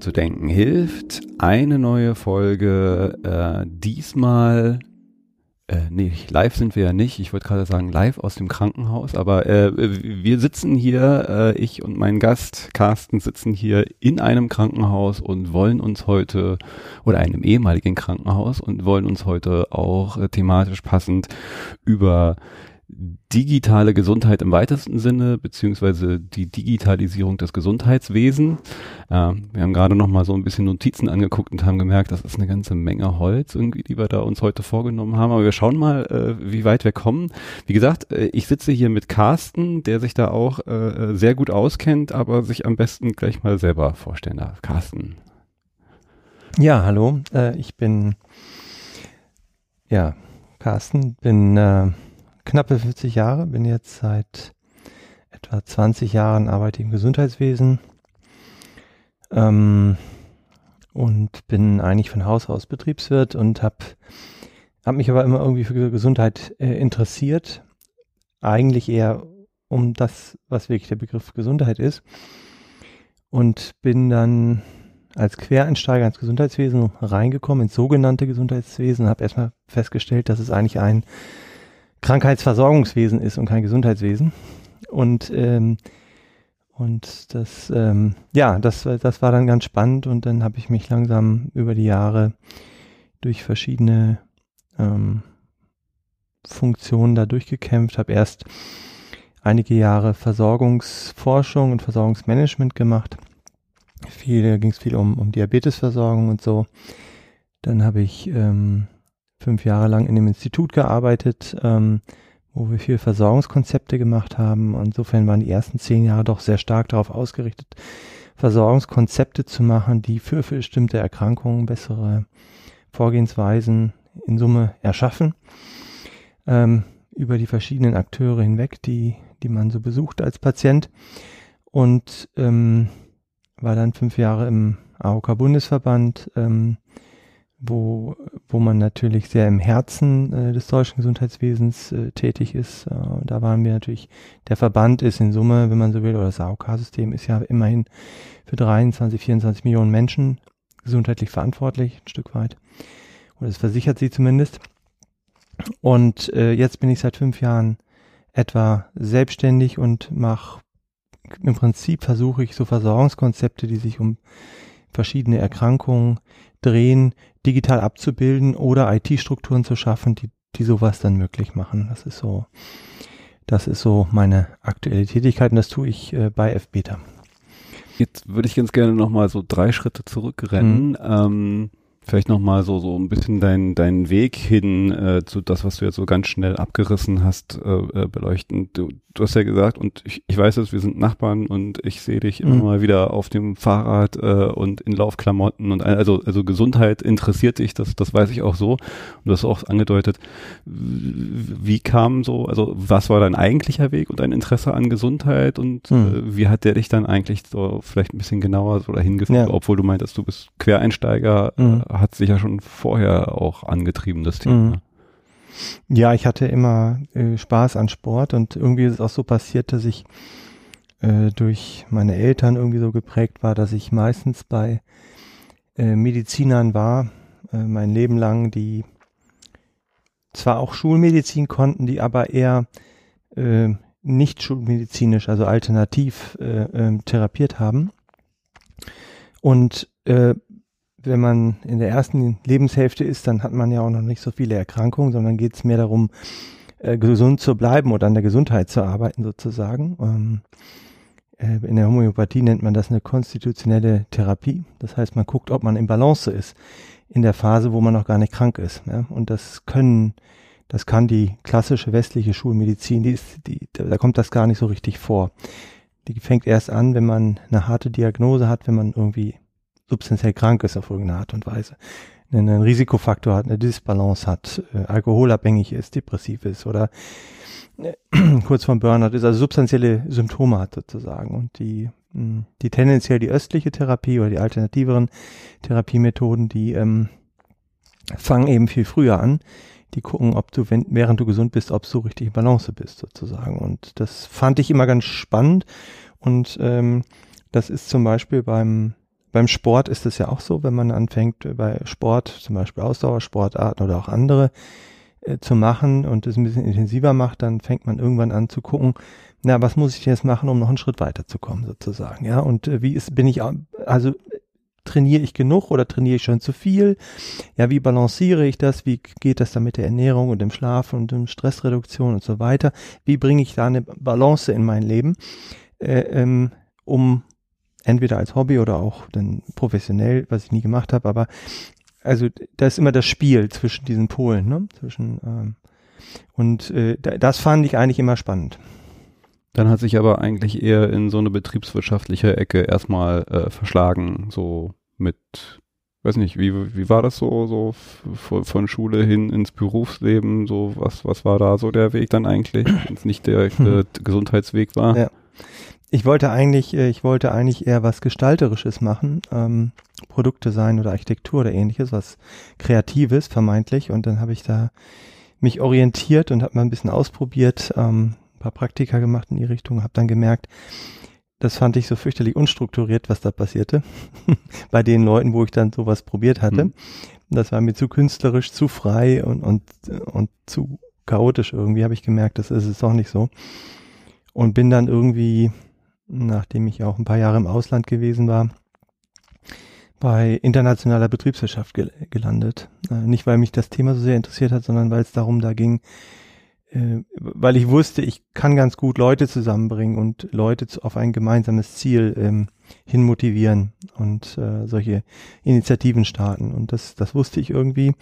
Zu Denken hilft. Eine neue Folge. Äh, diesmal, äh, nee, live sind wir ja nicht. Ich wollte gerade sagen live aus dem Krankenhaus, aber äh, wir sitzen hier, äh, ich und mein Gast Carsten sitzen hier in einem Krankenhaus und wollen uns heute, oder einem ehemaligen Krankenhaus und wollen uns heute auch äh, thematisch passend über digitale Gesundheit im weitesten Sinne, beziehungsweise die Digitalisierung des Gesundheitswesens. Äh, wir haben gerade noch mal so ein bisschen Notizen angeguckt und haben gemerkt, das ist eine ganze Menge Holz irgendwie, die wir da uns heute vorgenommen haben. Aber wir schauen mal, äh, wie weit wir kommen. Wie gesagt, äh, ich sitze hier mit Carsten, der sich da auch äh, sehr gut auskennt, aber sich am besten gleich mal selber vorstellen darf. Carsten. Ja, hallo. Äh, ich bin ja Carsten, bin äh, knappe 40 Jahre, bin jetzt seit etwa 20 Jahren arbeite im Gesundheitswesen ähm, und bin eigentlich von Haus aus Betriebswirt und habe hab mich aber immer irgendwie für Gesundheit äh, interessiert. Eigentlich eher um das, was wirklich der Begriff Gesundheit ist. Und bin dann als Quereinsteiger ins Gesundheitswesen reingekommen, ins sogenannte Gesundheitswesen, habe erstmal festgestellt, dass es eigentlich ein Krankheitsversorgungswesen ist und kein Gesundheitswesen. Und ähm, und das, ähm, ja, das, das war dann ganz spannend und dann habe ich mich langsam über die Jahre durch verschiedene ähm, Funktionen da durchgekämpft, habe erst einige Jahre Versorgungsforschung und Versorgungsmanagement gemacht. Viel, ging es viel um, um Diabetesversorgung und so. Dann habe ich ähm, fünf Jahre lang in dem Institut gearbeitet, ähm, wo wir viel Versorgungskonzepte gemacht haben. Insofern waren die ersten zehn Jahre doch sehr stark darauf ausgerichtet, Versorgungskonzepte zu machen, die für, bestimmte Erkrankungen bessere Vorgehensweisen in Summe erschaffen. Ähm, über die verschiedenen Akteure hinweg, die, die man so besucht als Patient. Und ähm, war dann fünf Jahre im AOK-Bundesverband, ähm, wo, wo man natürlich sehr im Herzen äh, des deutschen Gesundheitswesens äh, tätig ist. Äh, da waren wir natürlich, der Verband ist in Summe, wenn man so will, oder das AOK-System ist ja immerhin für 23, 24 Millionen Menschen gesundheitlich verantwortlich, ein Stück weit. Oder es versichert sie zumindest. Und äh, jetzt bin ich seit fünf Jahren etwa selbstständig und mache im Prinzip versuche ich so Versorgungskonzepte, die sich um verschiedene Erkrankungen drehen, digital abzubilden oder IT-Strukturen zu schaffen, die, die sowas dann möglich machen. Das ist so, das ist so meine aktuelle Tätigkeit und das tue ich äh, bei FBeta. Jetzt würde ich ganz gerne nochmal so drei Schritte zurückrennen. Mhm. Ähm, vielleicht nochmal so, so ein bisschen deinen deinen Weg hin äh, zu das, was du jetzt so ganz schnell abgerissen hast, äh, äh beleuchten. Du, du hast ja gesagt, und ich, ich weiß es, wir sind Nachbarn und ich sehe dich immer mhm. mal wieder auf dem Fahrrad äh, und in Laufklamotten und also, also Gesundheit interessiert dich, das, das weiß ich auch so. Und du hast auch angedeutet, wie kam so, also was war dein eigentlicher Weg und dein Interesse an Gesundheit und mhm. äh, wie hat der dich dann eigentlich so vielleicht ein bisschen genauer so dahin geführt, ja. obwohl du meintest, du bist Quereinsteiger, mhm. äh, hat sich ja schon vorher auch angetrieben, das Thema. Ja, ich hatte immer äh, Spaß an Sport und irgendwie ist es auch so passiert, dass ich äh, durch meine Eltern irgendwie so geprägt war, dass ich meistens bei äh, Medizinern war, äh, mein Leben lang, die zwar auch Schulmedizin konnten, die aber eher äh, nicht schulmedizinisch, also alternativ äh, äh, therapiert haben. Und wenn man in der ersten Lebenshälfte ist, dann hat man ja auch noch nicht so viele Erkrankungen, sondern geht es mehr darum, äh, gesund zu bleiben oder an der Gesundheit zu arbeiten sozusagen. Ähm, äh, in der Homöopathie nennt man das eine konstitutionelle Therapie. Das heißt, man guckt, ob man im Balance ist in der Phase, wo man noch gar nicht krank ist. Ja? Und das können, das kann die klassische westliche Schulmedizin, die ist, die, da kommt das gar nicht so richtig vor. Die fängt erst an, wenn man eine harte Diagnose hat, wenn man irgendwie substanziell krank ist auf irgendeine Art und Weise. Einen Risikofaktor hat, eine Disbalance hat, äh, alkoholabhängig ist, depressiv ist oder äh, kurz vom Burnout ist, also substanzielle Symptome hat sozusagen. Und die, mh, hm, die tendenziell die östliche Therapie oder die alternativeren Therapiemethoden, die ähm, fangen eben viel früher an. Die gucken, ob du, wenn, während du gesund bist, ob du richtig in Balance bist sozusagen. Und das fand ich immer ganz spannend. Und ähm, das ist zum Beispiel beim beim Sport ist es ja auch so, wenn man anfängt äh, bei Sport, zum Beispiel Ausdauersportarten oder auch andere, äh, zu machen und es ein bisschen intensiver macht, dann fängt man irgendwann an zu gucken, na, was muss ich jetzt machen, um noch einen Schritt weiterzukommen, sozusagen, ja, und äh, wie ist, bin ich, also trainiere ich genug oder trainiere ich schon zu viel? Ja, wie balanciere ich das? Wie geht das dann mit der Ernährung und dem Schlaf und dem Stressreduktion und so weiter? Wie bringe ich da eine Balance in mein Leben, äh, ähm, um entweder als Hobby oder auch dann professionell, was ich nie gemacht habe, aber also da ist immer das Spiel zwischen diesen Polen, ne? Zwischen ähm, und äh, das fand ich eigentlich immer spannend. Dann hat sich aber eigentlich eher in so eine betriebswirtschaftliche Ecke erstmal äh, verschlagen, so mit, weiß nicht, wie, wie war das so, so von, Schule hin ins Berufsleben, so was, was war da so der Weg dann eigentlich, wenn es nicht der äh, Gesundheitsweg war? Ja. Ich wollte eigentlich, äh, ich wollte eigentlich eher was Gestalterisches machen, ähm, Produktdesign oder Architektur oder ähnliches, was Kreatives vermeintlich. Und dann habe ich da mich orientiert und habe mal ein bisschen ausprobiert, ähm, ein paar Praktika gemacht in die Richtung, habe dann gemerkt, das fand ich so fürchterlich unstrukturiert, was da passierte. Bei den Leuten, wo ich dann sowas probiert hatte. Mhm. Das war mir zu künstlerisch, zu frei und, und, und zu chaotisch irgendwie, habe ich gemerkt, das ist es doch nicht so. Und bin dann irgendwie nachdem ich auch ein paar Jahre im Ausland gewesen war, bei internationaler Betriebswirtschaft gel gelandet. Äh, nicht, weil mich das Thema so sehr interessiert hat, sondern weil es darum da ging, äh, weil ich wusste, ich kann ganz gut Leute zusammenbringen und Leute zu, auf ein gemeinsames Ziel ähm, hin motivieren und äh, solche Initiativen starten. Und das, das wusste ich irgendwie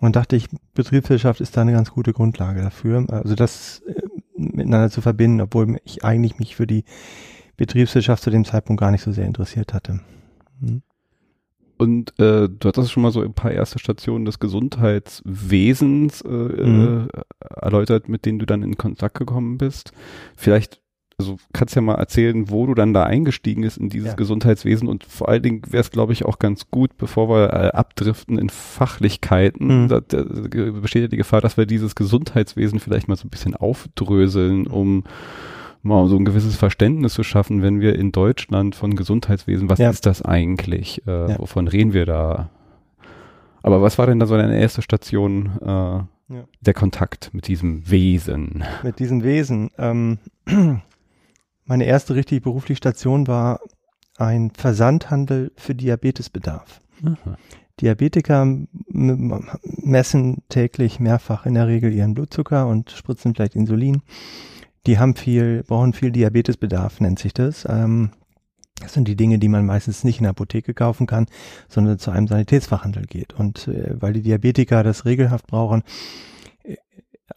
und dachte ich, Betriebswirtschaft ist da eine ganz gute Grundlage dafür. Also das äh, miteinander zu verbinden, obwohl ich eigentlich mich für die Betriebswirtschaft zu dem Zeitpunkt gar nicht so sehr interessiert hatte. Hm. Und äh, du hattest schon mal so ein paar erste Stationen des Gesundheitswesens äh, mhm. äh, erläutert, mit denen du dann in Kontakt gekommen bist. Vielleicht, also kannst ja mal erzählen, wo du dann da eingestiegen bist in dieses ja. Gesundheitswesen und vor allen Dingen wäre es, glaube ich, auch ganz gut, bevor wir äh, abdriften in Fachlichkeiten, mhm. da, da, besteht ja die Gefahr, dass wir dieses Gesundheitswesen vielleicht mal so ein bisschen aufdröseln, um mal so ein gewisses Verständnis zu schaffen, wenn wir in Deutschland von Gesundheitswesen, was ja. ist das eigentlich? Äh, ja. Wovon reden wir da? Aber was war denn da so deine erste Station, äh, ja. der Kontakt mit diesem Wesen? Mit diesem Wesen. Ähm, meine erste richtig berufliche Station war ein Versandhandel für Diabetesbedarf. Aha. Diabetiker messen täglich mehrfach in der Regel ihren Blutzucker und spritzen vielleicht Insulin die haben viel, brauchen viel Diabetesbedarf, nennt sich das. Ähm, das sind die Dinge, die man meistens nicht in der Apotheke kaufen kann, sondern zu einem Sanitätsfachhandel geht. Und äh, weil die Diabetiker das regelhaft brauchen, äh,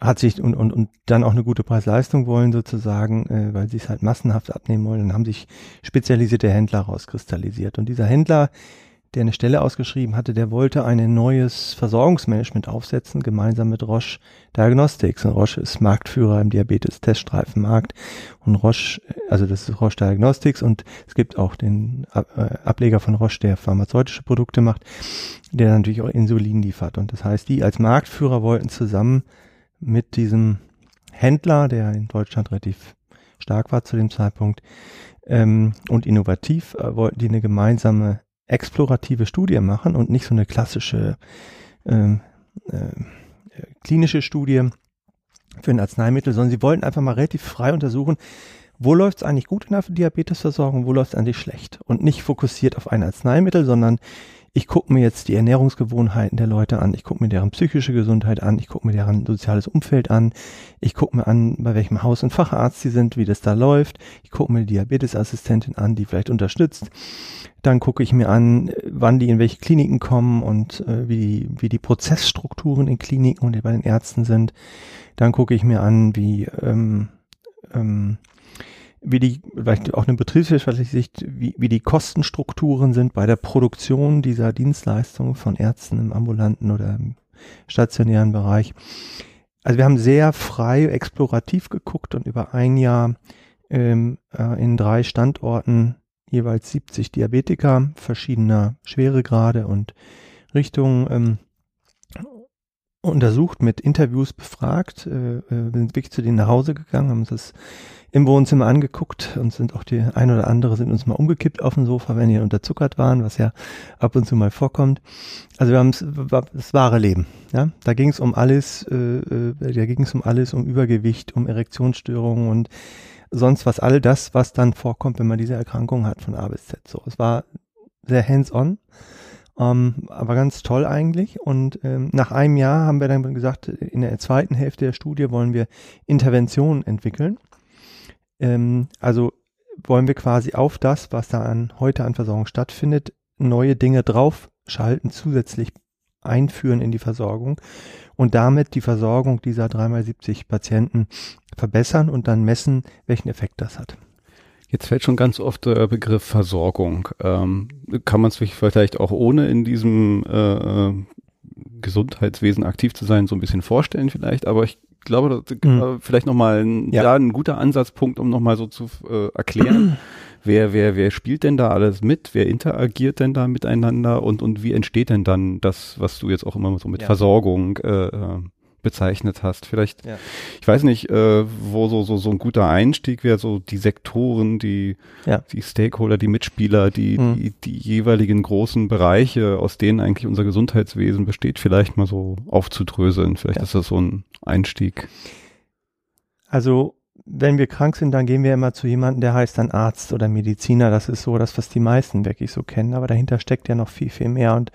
hat sich und, und, und dann auch eine gute Preis-Leistung wollen sozusagen, äh, weil sie es halt massenhaft abnehmen wollen, dann haben sich spezialisierte Händler rauskristallisiert. Und dieser Händler der eine Stelle ausgeschrieben hatte, der wollte ein neues Versorgungsmanagement aufsetzen, gemeinsam mit Roche Diagnostics. Und Roche ist Marktführer im Diabetes-Teststreifenmarkt. Und Roche, also das ist Roche Diagnostics und es gibt auch den äh, Ableger von Roche, der pharmazeutische Produkte macht, der natürlich auch Insulin liefert. Und das heißt, die als Marktführer wollten zusammen mit diesem Händler, der in Deutschland relativ stark war zu dem Zeitpunkt, ähm, und innovativ, äh, wollten die eine gemeinsame explorative Studie machen und nicht so eine klassische ähm, äh, klinische Studie für ein Arzneimittel, sondern sie wollten einfach mal relativ frei untersuchen, wo läuft es eigentlich gut in der Diabetesversorgung, wo läuft es eigentlich schlecht. Und nicht fokussiert auf ein Arzneimittel, sondern ich gucke mir jetzt die Ernährungsgewohnheiten der Leute an, ich gucke mir deren psychische Gesundheit an, ich gucke mir deren soziales Umfeld an, ich gucke mir an, bei welchem Haus- und Facharzt sie sind, wie das da läuft, ich gucke mir die Diabetesassistentin an, die vielleicht unterstützt. Dann gucke ich mir an, wann die in welche Kliniken kommen und äh, wie, die, wie die Prozessstrukturen in Kliniken und bei den Ärzten sind. Dann gucke ich mir an, wie ähm, ähm, wie die, vielleicht auch eine betriebswirtschaftliche Sicht, wie, wie die Kostenstrukturen sind bei der Produktion dieser Dienstleistungen von Ärzten im ambulanten oder im stationären Bereich. Also wir haben sehr frei explorativ geguckt und über ein Jahr ähm, äh, in drei Standorten jeweils 70 Diabetiker verschiedener Schweregrade und Richtungen ähm, untersucht, mit Interviews befragt, äh, äh, sind wirklich zu denen nach Hause gegangen, haben uns das im Wohnzimmer angeguckt und sind auch die ein oder andere sind uns mal umgekippt auf dem Sofa, wenn die unterzuckert waren, was ja ab und zu mal vorkommt. Also wir haben das wahre Leben. Ja, da ging es um alles, äh, äh, da ging es um alles, um Übergewicht, um Erektionsstörungen und sonst was, all das, was dann vorkommt, wenn man diese Erkrankung hat von A bis Z. So, es war sehr hands-on. Ähm, aber ganz toll eigentlich. Und ähm, nach einem Jahr haben wir dann gesagt, in der zweiten Hälfte der Studie wollen wir Interventionen entwickeln. Ähm, also wollen wir quasi auf das, was da an, heute an Versorgung stattfindet, neue Dinge draufschalten, zusätzlich einführen in die Versorgung und damit die Versorgung dieser 3x70 Patienten verbessern und dann messen, welchen Effekt das hat. Jetzt fällt schon ganz oft der Begriff Versorgung. Ähm, kann man es sich vielleicht auch ohne in diesem äh, äh, Gesundheitswesen aktiv zu sein so ein bisschen vorstellen vielleicht, aber ich glaube, das mhm. vielleicht nochmal ein, ja. ja, ein guter Ansatzpunkt, um nochmal so zu äh, erklären, wer, wer, wer spielt denn da alles mit, wer interagiert denn da miteinander und, und wie entsteht denn dann das, was du jetzt auch immer so mit ja. Versorgung äh, äh bezeichnet hast. Vielleicht, ja. ich weiß nicht, äh, wo so, so, so ein guter Einstieg wäre, so die Sektoren, die, ja. die Stakeholder, die Mitspieler, die, mhm. die, die jeweiligen großen Bereiche, aus denen eigentlich unser Gesundheitswesen besteht, vielleicht mal so aufzudröseln. Vielleicht ja. ist das so ein Einstieg. Also wenn wir krank sind, dann gehen wir immer zu jemandem, der heißt dann Arzt oder Mediziner. Das ist so das, was die meisten wirklich so kennen. Aber dahinter steckt ja noch viel, viel mehr. Und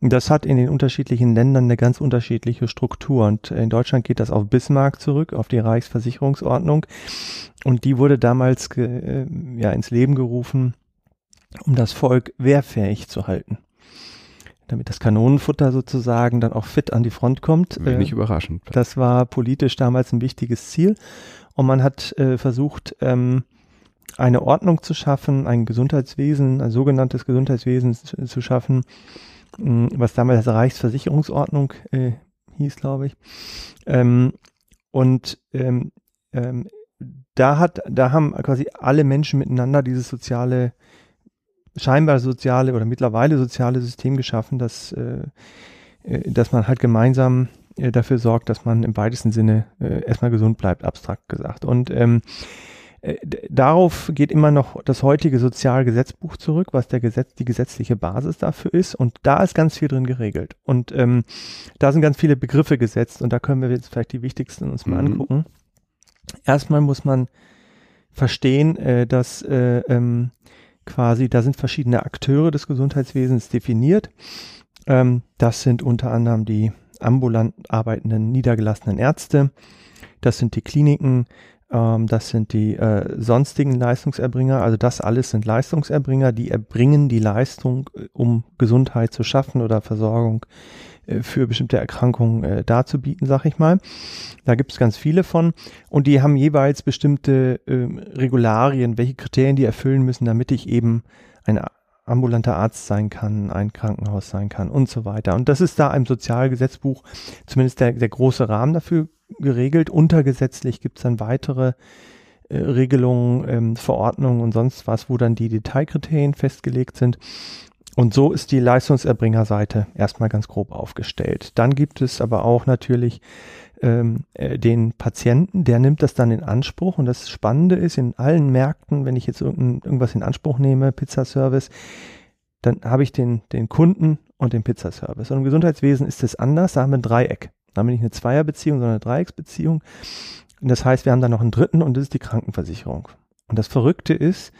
das hat in den unterschiedlichen Ländern eine ganz unterschiedliche Struktur. Und in Deutschland geht das auf Bismarck zurück, auf die Reichsversicherungsordnung. Und die wurde damals äh, ja, ins Leben gerufen, um das Volk wehrfähig zu halten damit das Kanonenfutter sozusagen dann auch fit an die Front kommt. Wenig äh, überraschend. Das war politisch damals ein wichtiges Ziel. Und man hat äh, versucht, ähm, eine Ordnung zu schaffen, ein Gesundheitswesen, ein sogenanntes Gesundheitswesen zu, zu schaffen, mh, was damals als Reichsversicherungsordnung äh, hieß, glaube ich. Ähm, und ähm, ähm, da hat, da haben quasi alle Menschen miteinander dieses soziale, scheinbar soziale oder mittlerweile soziale System geschaffen, dass, äh, äh dass man halt gemeinsam äh, dafür sorgt, dass man im weitesten Sinne äh, erstmal gesund bleibt, abstrakt gesagt. Und ähm, äh, darauf geht immer noch das heutige Sozialgesetzbuch zurück, was der Gesetz, die gesetzliche Basis dafür ist. Und da ist ganz viel drin geregelt. Und ähm, da sind ganz viele Begriffe gesetzt und da können wir jetzt vielleicht die wichtigsten uns mal mhm. angucken. Erstmal muss man verstehen, äh, dass äh, ähm, quasi, da sind verschiedene Akteure des Gesundheitswesens definiert. Ähm, das sind unter anderem die ambulant arbeitenden niedergelassenen Ärzte. Das sind die Kliniken, ähm, das sind die äh, sonstigen Leistungserbringer. Also das alles sind Leistungserbringer, die erbringen die Leistung, äh, um Gesundheit zu schaffen oder Versorgung äh, für bestimmte Erkrankungen äh, darzubieten, sag ich mal. Da gibt es ganz viele von und die haben jeweils bestimmte äh, Regularien, welche Kriterien die erfüllen müssen, damit ich eben eine ambulanter Arzt sein kann, ein Krankenhaus sein kann und so weiter. Und das ist da im Sozialgesetzbuch zumindest der, der große Rahmen dafür geregelt. Untergesetzlich gibt es dann weitere äh, Regelungen, ähm, Verordnungen und sonst was, wo dann die Detailkriterien festgelegt sind. Und so ist die Leistungserbringerseite erstmal ganz grob aufgestellt. Dann gibt es aber auch natürlich ähm, äh, den Patienten, der nimmt das dann in Anspruch. Und das Spannende ist, in allen Märkten, wenn ich jetzt irgendwas in Anspruch nehme, Pizzaservice, dann habe ich den, den Kunden und den Pizzaservice. Und im Gesundheitswesen ist es anders, da haben wir ein Dreieck. Da haben wir nicht eine Zweierbeziehung, sondern eine Dreiecksbeziehung. Und das heißt, wir haben da noch einen dritten und das ist die Krankenversicherung. Und das Verrückte ist,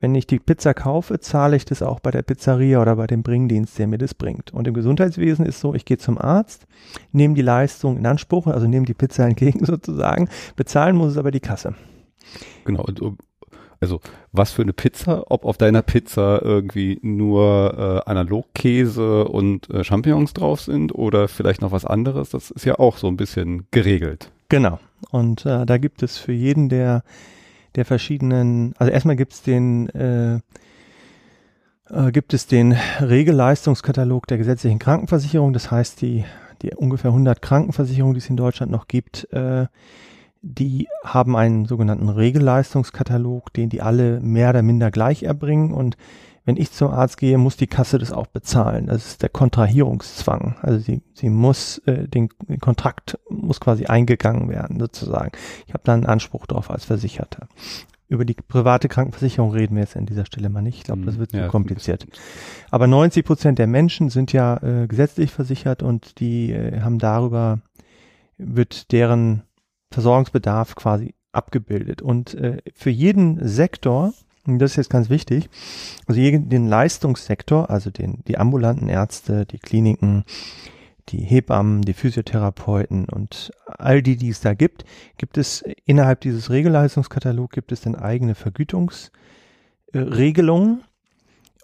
wenn ich die Pizza kaufe, zahle ich das auch bei der Pizzeria oder bei dem Bringdienst, der mir das bringt. Und im Gesundheitswesen ist so, ich gehe zum Arzt, nehme die Leistung in Anspruch, also nehme die Pizza entgegen sozusagen, bezahlen muss es aber die Kasse. Genau, also was für eine Pizza, ob auf deiner Pizza irgendwie nur äh, Analogkäse und äh, Champignons drauf sind oder vielleicht noch was anderes, das ist ja auch so ein bisschen geregelt. Genau. Und äh, da gibt es für jeden der, der verschiedenen, also erstmal gibt es den äh, äh, gibt es den Regelleistungskatalog der gesetzlichen Krankenversicherung, das heißt die, die ungefähr 100 Krankenversicherungen, die es in Deutschland noch gibt, äh, die haben einen sogenannten Regelleistungskatalog, den die alle mehr oder minder gleich erbringen. Und wenn ich zum Arzt gehe, muss die Kasse das auch bezahlen. Das ist der Kontrahierungszwang. Also sie, sie muss, äh, den, den Kontrakt muss quasi eingegangen werden, sozusagen. Ich habe da einen Anspruch drauf als Versicherter. Über die private Krankenversicherung reden wir jetzt an dieser Stelle mal nicht. Ich glaube, das hm, wird ja, zu kompliziert. Aber 90 Prozent der Menschen sind ja äh, gesetzlich versichert und die äh, haben darüber, wird deren Versorgungsbedarf quasi abgebildet. Und äh, für jeden Sektor, und das ist jetzt ganz wichtig, also den Leistungssektor, also den, die ambulanten Ärzte, die Kliniken, die Hebammen, die Physiotherapeuten und all die, die es da gibt, gibt es innerhalb dieses Regelleistungskatalogs gibt es dann eigene Vergütungsregelungen.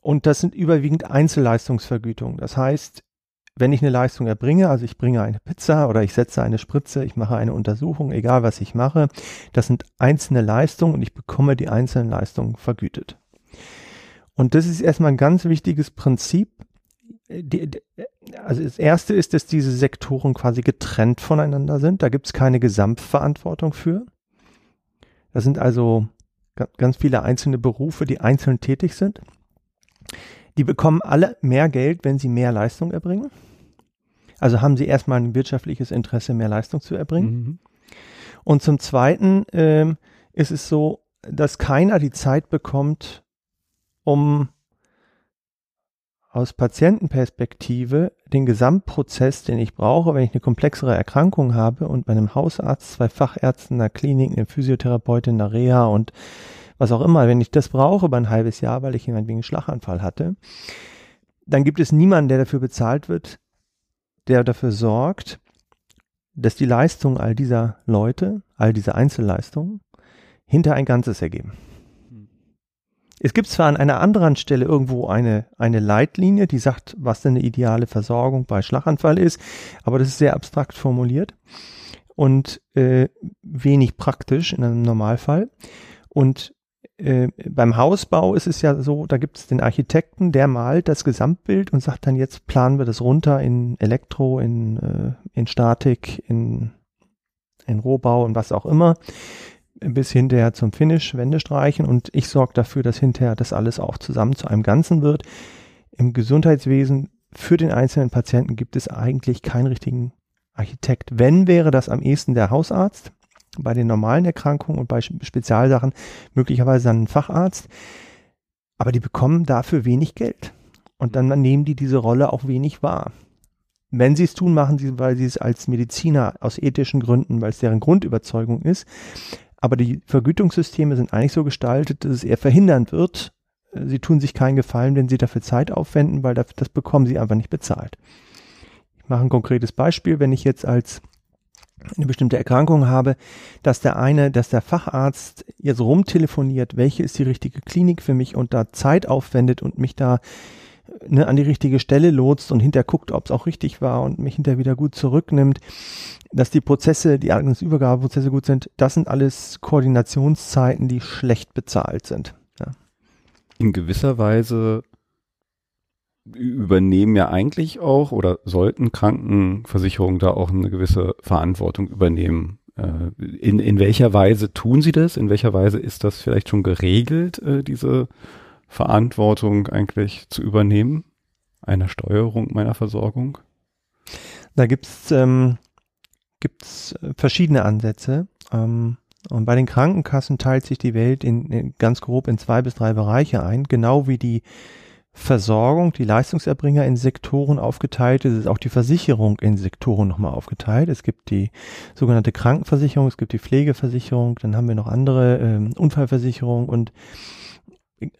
Und das sind überwiegend Einzelleistungsvergütungen. Das heißt, wenn ich eine Leistung erbringe, also ich bringe eine Pizza oder ich setze eine Spritze, ich mache eine Untersuchung, egal was ich mache, das sind einzelne Leistungen und ich bekomme die einzelnen Leistungen vergütet. Und das ist erstmal ein ganz wichtiges Prinzip. Die, also das erste ist, dass diese Sektoren quasi getrennt voneinander sind. Da gibt es keine Gesamtverantwortung für. Das sind also ganz viele einzelne Berufe, die einzeln tätig sind. Die bekommen alle mehr Geld, wenn sie mehr Leistung erbringen. Also haben sie erstmal ein wirtschaftliches Interesse, mehr Leistung zu erbringen. Mhm. Und zum Zweiten ähm, ist es so, dass keiner die Zeit bekommt, um aus Patientenperspektive den Gesamtprozess, den ich brauche, wenn ich eine komplexere Erkrankung habe und bei einem Hausarzt, zwei Fachärzten, einer Klinik, eine Physiotherapeutin, einer Reha und was auch immer, wenn ich das brauche über ein halbes Jahr, weil ich jemand wegen Schlaganfall hatte, dann gibt es niemanden, der dafür bezahlt wird, der dafür sorgt, dass die Leistungen all dieser Leute, all diese Einzelleistungen, hinter ein Ganzes ergeben. Es gibt zwar an einer anderen Stelle irgendwo eine, eine Leitlinie, die sagt, was denn eine ideale Versorgung bei Schlaganfall ist, aber das ist sehr abstrakt formuliert und äh, wenig praktisch in einem Normalfall. Und äh, beim Hausbau ist es ja so, da gibt es den Architekten, der malt das Gesamtbild und sagt dann, jetzt planen wir das runter in Elektro, in, äh, in Statik, in, in Rohbau und was auch immer, bis hinterher zum Finish, Wände streichen und ich sorge dafür, dass hinterher das alles auch zusammen zu einem Ganzen wird. Im Gesundheitswesen für den einzelnen Patienten gibt es eigentlich keinen richtigen Architekt. Wenn wäre das am ehesten der Hausarzt, bei den normalen Erkrankungen und bei Spezialsachen möglicherweise einen Facharzt. Aber die bekommen dafür wenig Geld. Und dann nehmen die diese Rolle auch wenig wahr. Wenn sie es tun, machen sie, weil sie es als Mediziner aus ethischen Gründen, weil es deren Grundüberzeugung ist. Aber die Vergütungssysteme sind eigentlich so gestaltet, dass es eher verhindern wird. Sie tun sich keinen Gefallen, wenn sie dafür Zeit aufwenden, weil das bekommen sie einfach nicht bezahlt. Ich mache ein konkretes Beispiel. Wenn ich jetzt als eine bestimmte Erkrankung habe, dass der eine, dass der Facharzt jetzt rumtelefoniert, welche ist die richtige Klinik für mich und da Zeit aufwendet und mich da ne, an die richtige Stelle lotst und hinterher guckt, ob es auch richtig war und mich hinterher wieder gut zurücknimmt, dass die Prozesse, die Übergabeprozesse gut sind, das sind alles Koordinationszeiten, die schlecht bezahlt sind. Ja. In gewisser Weise übernehmen ja eigentlich auch oder sollten Krankenversicherungen da auch eine gewisse Verantwortung übernehmen. Äh, in, in welcher Weise tun sie das? In welcher Weise ist das vielleicht schon geregelt, äh, diese Verantwortung eigentlich zu übernehmen? Einer Steuerung meiner Versorgung? Da gibt's ähm, gibt's verschiedene Ansätze. Ähm, und bei den Krankenkassen teilt sich die Welt in, in ganz grob in zwei bis drei Bereiche ein, genau wie die Versorgung, die Leistungserbringer in Sektoren aufgeteilt ist, ist auch die Versicherung in Sektoren nochmal aufgeteilt. Es gibt die sogenannte Krankenversicherung, es gibt die Pflegeversicherung, dann haben wir noch andere ähm, Unfallversicherung und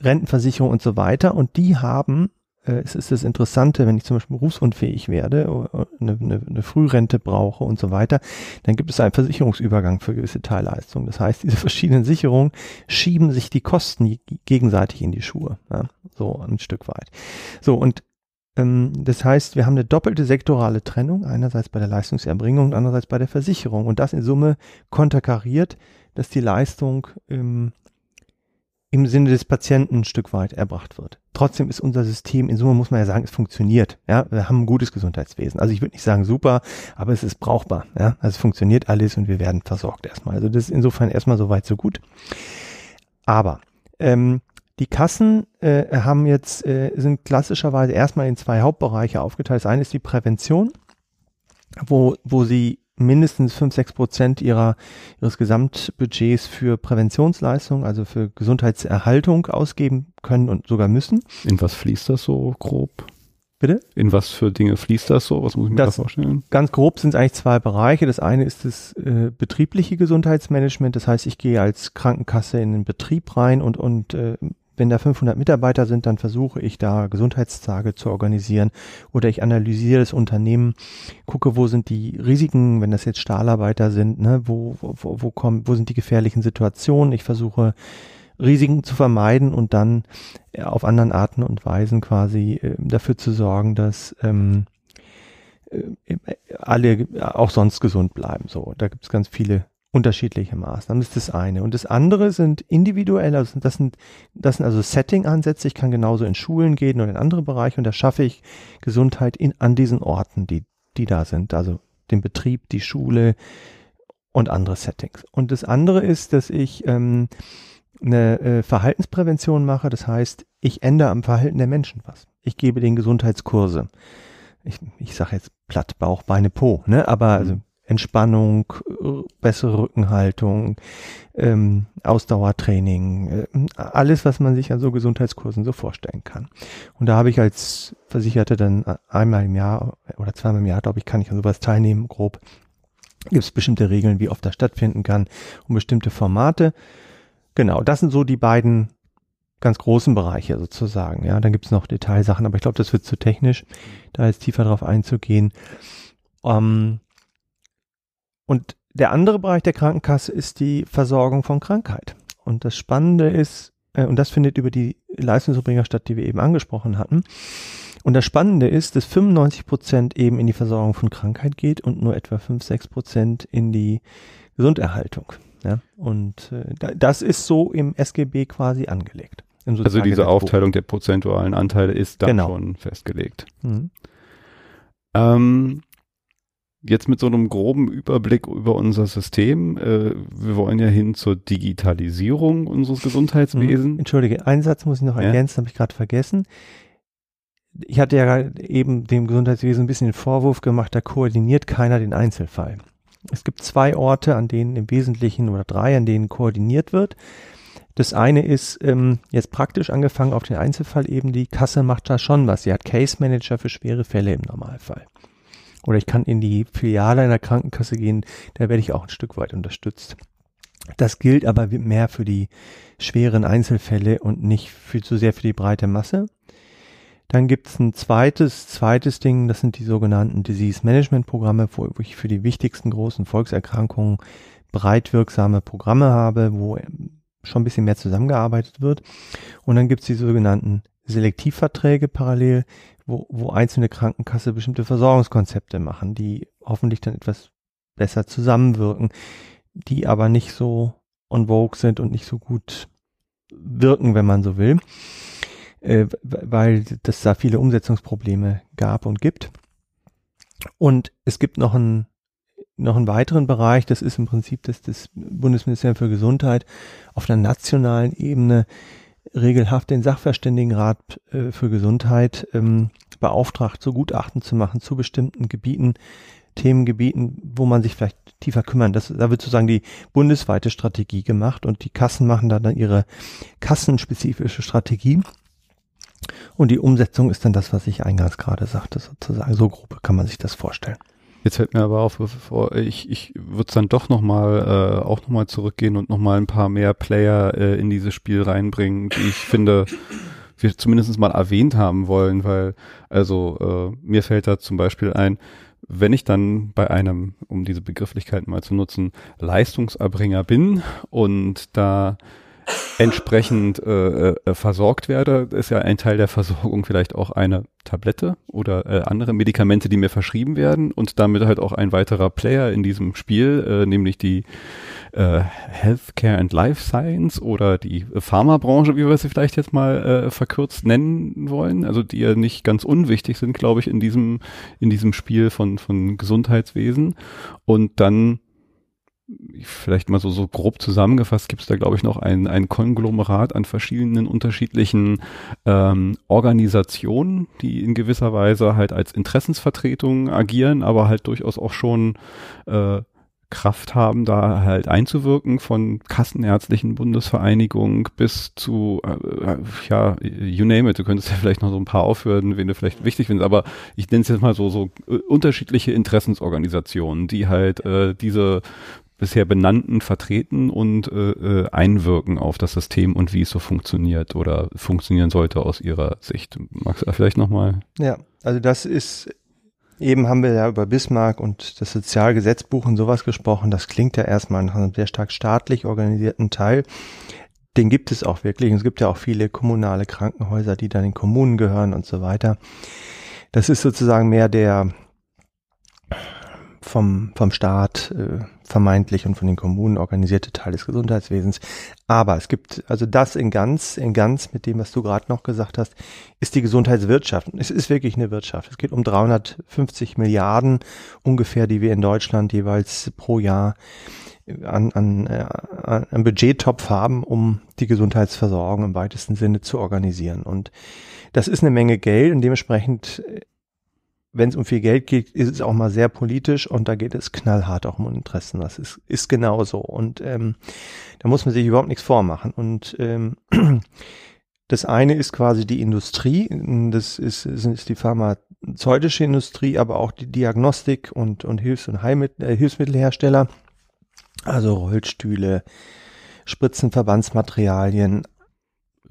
Rentenversicherung und so weiter. Und die haben es ist das Interessante, wenn ich zum Beispiel berufsunfähig werde, eine, eine, eine Frührente brauche und so weiter, dann gibt es einen Versicherungsübergang für gewisse Teilleistungen. Das heißt, diese verschiedenen Sicherungen schieben sich die Kosten gegenseitig in die Schuhe, ja, so ein Stück weit. So und ähm, das heißt, wir haben eine doppelte sektorale Trennung, einerseits bei der Leistungserbringung und andererseits bei der Versicherung. Und das in Summe konterkariert, dass die Leistung im im Sinne des Patienten ein Stück weit erbracht wird. Trotzdem ist unser System, in Summe muss man ja sagen, es funktioniert. Ja, wir haben ein gutes Gesundheitswesen. Also ich würde nicht sagen super, aber es ist brauchbar. Ja, also es funktioniert alles und wir werden versorgt erstmal. Also das ist insofern erstmal so weit, so gut. Aber ähm, die Kassen äh, haben jetzt, äh, sind klassischerweise erstmal in zwei Hauptbereiche aufgeteilt. Das eine ist die Prävention, wo, wo sie mindestens 5, 6 Prozent ihrer, ihres Gesamtbudgets für Präventionsleistungen, also für Gesundheitserhaltung ausgeben können und sogar müssen. In was fließt das so grob? Bitte? In was für Dinge fließt das so? Was muss ich mir das da vorstellen? Ganz grob sind es eigentlich zwei Bereiche. Das eine ist das äh, betriebliche Gesundheitsmanagement. Das heißt, ich gehe als Krankenkasse in den Betrieb rein und, und äh, wenn da 500 Mitarbeiter sind, dann versuche ich da Gesundheitstage zu organisieren oder ich analysiere das Unternehmen, gucke, wo sind die Risiken, wenn das jetzt Stahlarbeiter sind, ne, wo, wo, wo, kommen, wo sind die gefährlichen Situationen. Ich versuche Risiken zu vermeiden und dann äh, auf anderen Arten und Weisen quasi äh, dafür zu sorgen, dass ähm, äh, alle auch sonst gesund bleiben. So, da gibt es ganz viele unterschiedliche Maßnahmen. Das ist das eine. Und das andere sind individuelle, also das sind, das sind also Setting-Ansätze. Ich kann genauso in Schulen gehen oder in andere Bereiche und da schaffe ich Gesundheit in, an diesen Orten, die, die da sind. Also den Betrieb, die Schule und andere Settings. Und das andere ist, dass ich ähm, eine äh, Verhaltensprävention mache. Das heißt, ich ändere am Verhalten der Menschen was. Ich gebe den Gesundheitskurse. Ich, ich sage jetzt platt Bauch, Beine, Po, ne? Aber also Entspannung, bessere Rückenhaltung, ähm, Ausdauertraining, äh, alles, was man sich an so Gesundheitskursen so vorstellen kann. Und da habe ich als Versicherte dann einmal im Jahr oder zweimal im Jahr, glaube ich, kann ich an sowas teilnehmen, grob. Gibt es bestimmte Regeln, wie oft das stattfinden kann und bestimmte Formate. Genau, das sind so die beiden ganz großen Bereiche sozusagen. Ja, dann gibt es noch Detailsachen, aber ich glaube, das wird zu technisch, da jetzt tiefer drauf einzugehen. Ähm, und der andere Bereich der Krankenkasse ist die Versorgung von Krankheit. Und das Spannende ist, äh, und das findet über die Leistungserbringer statt, die wir eben angesprochen hatten. Und das Spannende ist, dass 95 Prozent eben in die Versorgung von Krankheit geht und nur etwa 5, 6 Prozent in die Gesunderhaltung. Ja? Und äh, das ist so im SGB quasi angelegt. Also diese Aufteilung der prozentualen Anteile ist dann genau. schon festgelegt. Mhm. Ähm, jetzt mit so einem groben Überblick über unser System. Äh, wir wollen ja hin zur Digitalisierung unseres Gesundheitswesens. Hm, entschuldige, einen Satz muss ich noch ergänzen, ja? habe ich gerade vergessen. Ich hatte ja eben dem Gesundheitswesen ein bisschen den Vorwurf gemacht, da koordiniert keiner den Einzelfall. Es gibt zwei Orte, an denen im Wesentlichen oder drei, an denen koordiniert wird. Das eine ist ähm, jetzt praktisch angefangen auf den Einzelfall eben, die Kasse macht da schon was. Sie hat Case Manager für schwere Fälle im Normalfall. Oder ich kann in die Filiale einer Krankenkasse gehen, da werde ich auch ein Stück weit unterstützt. Das gilt aber mehr für die schweren Einzelfälle und nicht für, zu sehr für die breite Masse. Dann gibt es ein zweites, zweites Ding, das sind die sogenannten Disease Management Programme, wo ich für die wichtigsten großen Volkserkrankungen breit wirksame Programme habe, wo schon ein bisschen mehr zusammengearbeitet wird. Und dann gibt es die sogenannten Selektivverträge parallel, wo, wo einzelne Krankenkasse bestimmte Versorgungskonzepte machen, die hoffentlich dann etwas besser zusammenwirken, die aber nicht so on vogue sind und nicht so gut wirken, wenn man so will, äh, weil es da viele Umsetzungsprobleme gab und gibt. Und es gibt noch einen noch einen weiteren Bereich, das ist im Prinzip das, das Bundesministerium für Gesundheit auf einer nationalen Ebene, regelhaft den Sachverständigenrat äh, für Gesundheit ähm, beauftragt, so Gutachten zu machen zu bestimmten Gebieten, Themengebieten, wo man sich vielleicht tiefer kümmern. Das, da wird sozusagen die bundesweite Strategie gemacht und die Kassen machen da dann ihre kassenspezifische Strategie. Und die Umsetzung ist dann das, was ich eingangs gerade sagte, sozusagen. So grob kann man sich das vorstellen. Jetzt fällt mir aber auf, bevor ich, ich würde es dann doch nochmal, äh, auch nochmal zurückgehen und nochmal ein paar mehr Player äh, in dieses Spiel reinbringen, die ich finde, wir zumindest mal erwähnt haben wollen, weil, also äh, mir fällt da zum Beispiel ein, wenn ich dann bei einem, um diese Begrifflichkeiten mal zu nutzen, Leistungserbringer bin und da entsprechend äh, äh, versorgt werde, ist ja ein Teil der Versorgung vielleicht auch eine Tablette oder äh, andere Medikamente, die mir verschrieben werden und damit halt auch ein weiterer Player in diesem Spiel, äh, nämlich die äh, Healthcare and Life Science oder die Pharmabranche, wie wir sie vielleicht jetzt mal äh, verkürzt nennen wollen, also die ja nicht ganz unwichtig sind, glaube ich, in diesem in diesem Spiel von von Gesundheitswesen. Und dann vielleicht mal so, so grob zusammengefasst, gibt es da, glaube ich, noch ein, ein Konglomerat an verschiedenen unterschiedlichen ähm, Organisationen, die in gewisser Weise halt als Interessensvertretungen agieren, aber halt durchaus auch schon äh, Kraft haben, da halt einzuwirken, von Kassenärztlichen Bundesvereinigung bis zu, äh, ja, you name it, du könntest ja vielleicht noch so ein paar aufhören, wen du vielleicht wichtig findest, aber ich nenne es jetzt mal so, so äh, unterschiedliche Interessensorganisationen, die halt äh, diese bisher benannten vertreten und äh, äh, einwirken auf das System und wie es so funktioniert oder funktionieren sollte aus ihrer Sicht. Magst du vielleicht nochmal? Ja, also das ist, eben haben wir ja über Bismarck und das Sozialgesetzbuch und sowas gesprochen. Das klingt ja erstmal nach einem sehr stark staatlich organisierten Teil. Den gibt es auch wirklich. Es gibt ja auch viele kommunale Krankenhäuser, die dann den Kommunen gehören und so weiter. Das ist sozusagen mehr der vom, vom Staat äh, vermeintlich und von den Kommunen organisierte Teil des Gesundheitswesens. Aber es gibt, also das in ganz, in ganz mit dem, was du gerade noch gesagt hast, ist die Gesundheitswirtschaft. Es ist wirklich eine Wirtschaft. Es geht um 350 Milliarden ungefähr, die wir in Deutschland jeweils pro Jahr an, an, äh, an Budgettopf haben, um die Gesundheitsversorgung im weitesten Sinne zu organisieren. Und das ist eine Menge Geld und dementsprechend wenn es um viel Geld geht, ist es auch mal sehr politisch und da geht es knallhart auch um Interessen. Das ist, ist genauso. Und ähm, da muss man sich überhaupt nichts vormachen. Und ähm, das eine ist quasi die Industrie, das ist, ist die pharmazeutische Industrie, aber auch die Diagnostik und, und Hilfs- und Heilmittel, äh, Hilfsmittelhersteller, also Rollstühle, Spritzenverbandsmaterialien,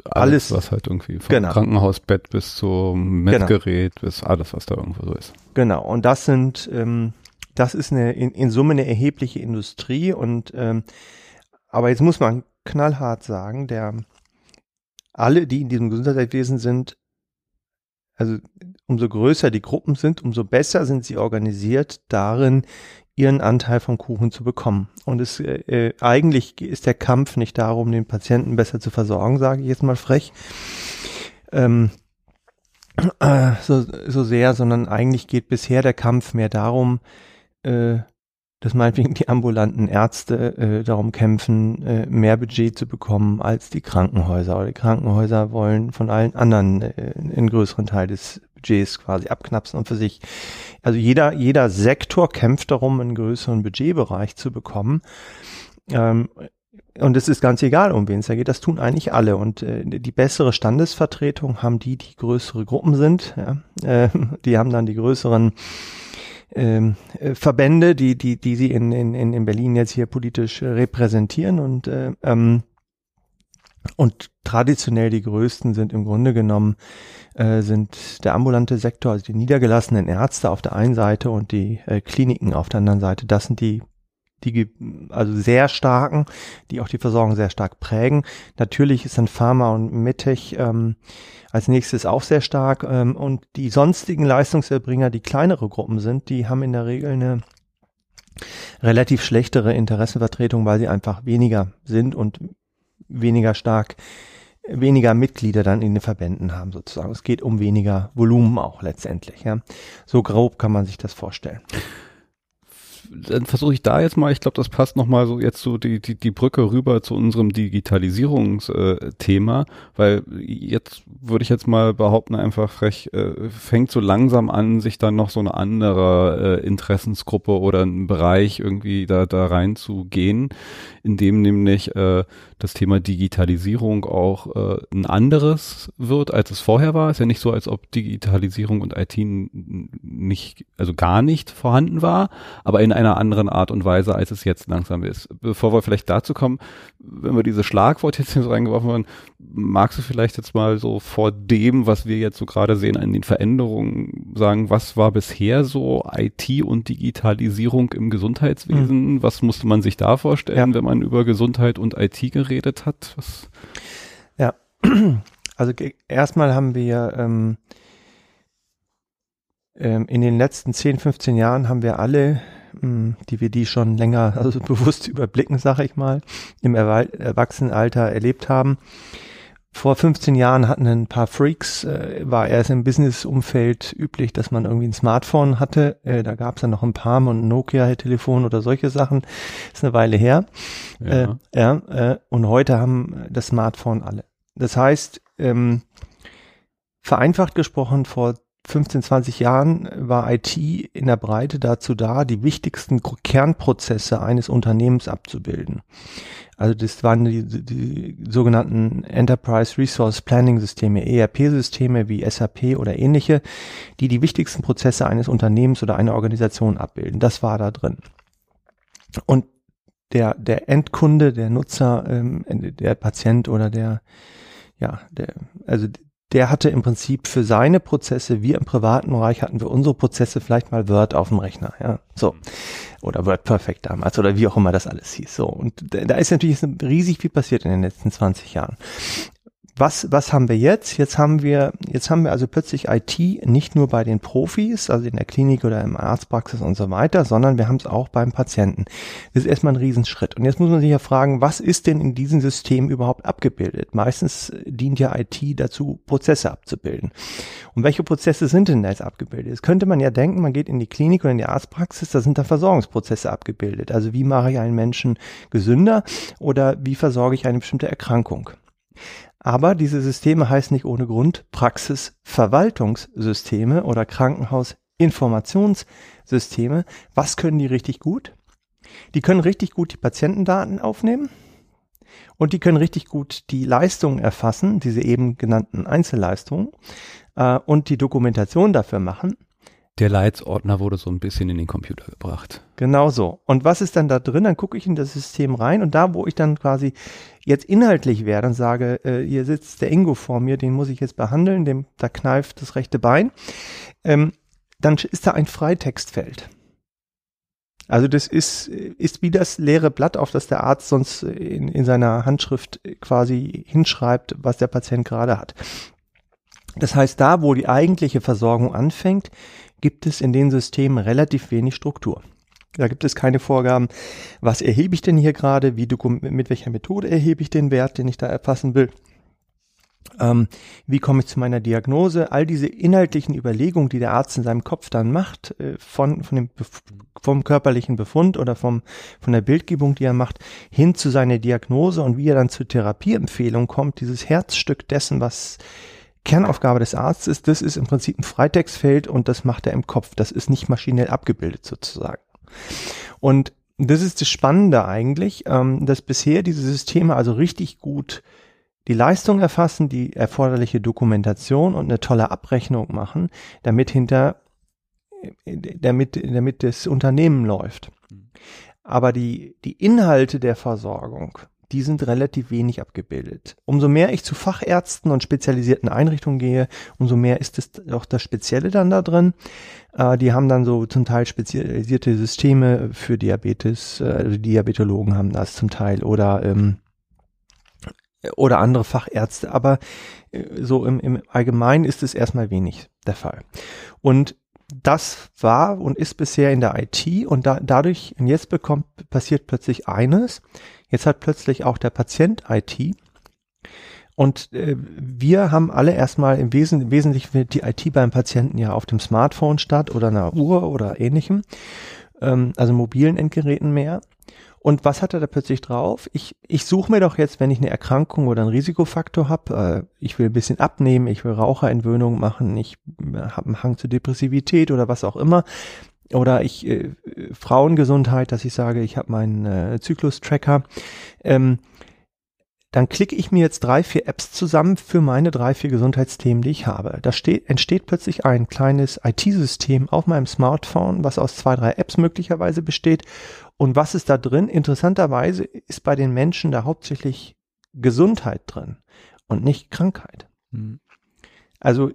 alles, alles, was halt irgendwie vom genau. Krankenhausbett bis zum Messgerät genau. bis alles, was da irgendwo so ist. Genau. Und das sind, ähm, das ist eine in, in Summe eine erhebliche Industrie und ähm, aber jetzt muss man knallhart sagen, der alle, die in diesem Gesundheitswesen sind, also umso größer die Gruppen sind, umso besser sind sie organisiert darin, ihren Anteil vom Kuchen zu bekommen. Und es äh, äh, eigentlich ist der Kampf nicht darum, den Patienten besser zu versorgen, sage ich jetzt mal frech, ähm, äh, so, so sehr, sondern eigentlich geht bisher der Kampf mehr darum, äh, dass meinetwegen die ambulanten Ärzte äh, darum kämpfen, äh, mehr Budget zu bekommen als die Krankenhäuser. Oder die Krankenhäuser wollen von allen anderen äh, einen größeren Teil des Budgets quasi abknapsen und für sich. Also jeder, jeder Sektor kämpft darum, einen größeren Budgetbereich zu bekommen. Ähm, und es ist ganz egal, um wen es da geht. Das tun eigentlich alle. Und äh, die bessere Standesvertretung haben die, die größere Gruppen sind. Ja? Äh, die haben dann die größeren ähm, äh, Verbände, die, die, die sie in, in, in Berlin jetzt hier politisch repräsentieren. Und äh, ähm, und traditionell die größten sind im Grunde genommen äh, sind der ambulante Sektor, also die niedergelassenen Ärzte auf der einen Seite und die äh, Kliniken auf der anderen Seite. Das sind die die also sehr starken, die auch die Versorgung sehr stark prägen. Natürlich ist dann Pharma und Medtech ähm, als nächstes auch sehr stark ähm, und die sonstigen Leistungserbringer, die kleinere Gruppen sind, die haben in der Regel eine relativ schlechtere Interessenvertretung, weil sie einfach weniger sind und weniger stark, weniger Mitglieder dann in den Verbänden haben sozusagen. Es geht um weniger Volumen auch letztendlich. Ja. So grob kann man sich das vorstellen. Dann versuche ich da jetzt mal, ich glaube, das passt nochmal so jetzt so die, die, die Brücke rüber zu unserem Digitalisierungsthema, weil jetzt würde ich jetzt mal behaupten, einfach frech, äh, fängt so langsam an, sich dann noch so eine andere äh, Interessensgruppe oder ein Bereich irgendwie da, da reinzugehen, in dem nämlich äh, das Thema Digitalisierung auch äh, ein anderes wird, als es vorher war. Ist ja nicht so, als ob Digitalisierung und IT nicht, also gar nicht vorhanden war, aber in einer anderen Art und Weise, als es jetzt langsam ist. Bevor wir vielleicht dazu kommen, wenn wir diese Schlagwort jetzt hier so reingeworfen haben, magst du vielleicht jetzt mal so vor dem, was wir jetzt so gerade sehen an den Veränderungen, sagen, was war bisher so IT und Digitalisierung im Gesundheitswesen? Mhm. Was musste man sich da vorstellen, ja. wenn man über Gesundheit und IT geredet hat? Was ja, also erstmal haben wir ähm, ähm, in den letzten 10, 15 Jahren haben wir alle, hm, die wir die schon länger, also bewusst überblicken, sage ich mal, im Erwachsenenalter erlebt haben, vor 15 Jahren hatten ein paar Freaks, äh, war erst im Business-Umfeld üblich, dass man irgendwie ein Smartphone hatte. Äh, da gab es dann noch ein paar und ein Nokia-Telefon oder solche Sachen. Ist eine Weile her. Ja. Äh, ja äh, und heute haben das Smartphone alle. Das heißt, ähm, vereinfacht gesprochen, vor 15, 20 Jahren war IT in der Breite dazu da, die wichtigsten Kernprozesse eines Unternehmens abzubilden. Also das waren die, die sogenannten Enterprise Resource Planning Systeme, ERP-Systeme wie SAP oder ähnliche, die die wichtigsten Prozesse eines Unternehmens oder einer Organisation abbilden. Das war da drin. Und der, der Endkunde, der Nutzer, ähm, der Patient oder der, ja, der, also der hatte im Prinzip für seine Prozesse, wir im privaten Bereich hatten für unsere Prozesse vielleicht mal Word auf dem Rechner, ja, so. Oder Word Perfect damals oder wie auch immer das alles hieß, so. Und da ist natürlich riesig viel passiert in den letzten 20 Jahren was, was haben wir jetzt? Jetzt haben wir, jetzt haben wir also plötzlich IT nicht nur bei den Profis, also in der Klinik oder im Arztpraxis und so weiter, sondern wir haben es auch beim Patienten. Das ist erstmal ein Riesenschritt. Und jetzt muss man sich ja fragen, was ist denn in diesem System überhaupt abgebildet? Meistens dient ja IT dazu, Prozesse abzubilden. Und welche Prozesse sind denn da jetzt abgebildet? Jetzt könnte man ja denken, man geht in die Klinik oder in die Arztpraxis, da sind da Versorgungsprozesse abgebildet. Also wie mache ich einen Menschen gesünder oder wie versorge ich eine bestimmte Erkrankung? Aber diese Systeme heißen nicht ohne Grund Praxisverwaltungssysteme oder Krankenhausinformationssysteme. Was können die richtig gut? Die können richtig gut die Patientendaten aufnehmen und die können richtig gut die Leistungen erfassen, diese eben genannten Einzelleistungen äh, und die Dokumentation dafür machen. Der Leitsordner wurde so ein bisschen in den Computer gebracht. Genau so. Und was ist dann da drin? Dann gucke ich in das System rein und da, wo ich dann quasi jetzt inhaltlich wäre und sage, äh, hier sitzt der Ingo vor mir, den muss ich jetzt behandeln, dem da kneift das rechte Bein, ähm, dann ist da ein Freitextfeld. Also das ist, ist wie das leere Blatt, auf das der Arzt sonst in, in seiner Handschrift quasi hinschreibt, was der Patient gerade hat. Das heißt, da, wo die eigentliche Versorgung anfängt, gibt es in den Systemen relativ wenig Struktur. Da gibt es keine Vorgaben, was erhebe ich denn hier gerade, wie mit welcher Methode erhebe ich den Wert, den ich da erfassen will. Ähm, wie komme ich zu meiner Diagnose? All diese inhaltlichen Überlegungen, die der Arzt in seinem Kopf dann macht, äh, von, von dem, vom körperlichen Befund oder vom, von der Bildgebung, die er macht, hin zu seiner Diagnose und wie er dann zur Therapieempfehlung kommt, dieses Herzstück dessen, was Kernaufgabe des Arztes ist, das ist im Prinzip ein Freitextfeld und das macht er im Kopf. Das ist nicht maschinell abgebildet sozusagen. Und das ist das Spannende eigentlich, ähm, dass bisher diese Systeme also richtig gut die Leistung erfassen, die erforderliche Dokumentation und eine tolle Abrechnung machen, damit hinter, damit, damit das Unternehmen läuft. Mhm. Aber die, die Inhalte der Versorgung, die sind relativ wenig abgebildet. Umso mehr ich zu Fachärzten und spezialisierten Einrichtungen gehe, umso mehr ist es auch das Spezielle dann da drin. Äh, die haben dann so zum Teil spezialisierte Systeme für Diabetes, äh, also Diabetologen haben das zum Teil oder ähm, oder andere Fachärzte, aber äh, so im, im Allgemeinen ist es erstmal wenig der Fall. Und das war und ist bisher in der IT und da, dadurch, und jetzt bekommt, passiert plötzlich eines, Jetzt hat plötzlich auch der Patient IT. Und äh, wir haben alle erstmal im, Wesen, im Wesentlichen die IT beim Patienten ja auf dem Smartphone statt oder einer Uhr oder ähnlichem. ähm, also mobilen Endgeräten mehr. Und was hat er da plötzlich drauf? Ich, ich suche mir doch jetzt, wenn ich eine Erkrankung oder einen Risikofaktor habe, äh, ich will ein bisschen abnehmen, ich will Raucherentwöhnung machen, ich äh, habe einen Hang zur Depressivität oder was auch immer. Oder ich äh, Frauengesundheit, dass ich sage, ich habe meinen äh, Zyklus-Tracker. Ähm, dann klicke ich mir jetzt drei, vier Apps zusammen für meine drei, vier Gesundheitsthemen, die ich habe. Da steht, entsteht plötzlich ein kleines IT-System auf meinem Smartphone, was aus zwei, drei Apps möglicherweise besteht. Und was ist da drin? Interessanterweise ist bei den Menschen da hauptsächlich Gesundheit drin und nicht Krankheit. Mhm. Also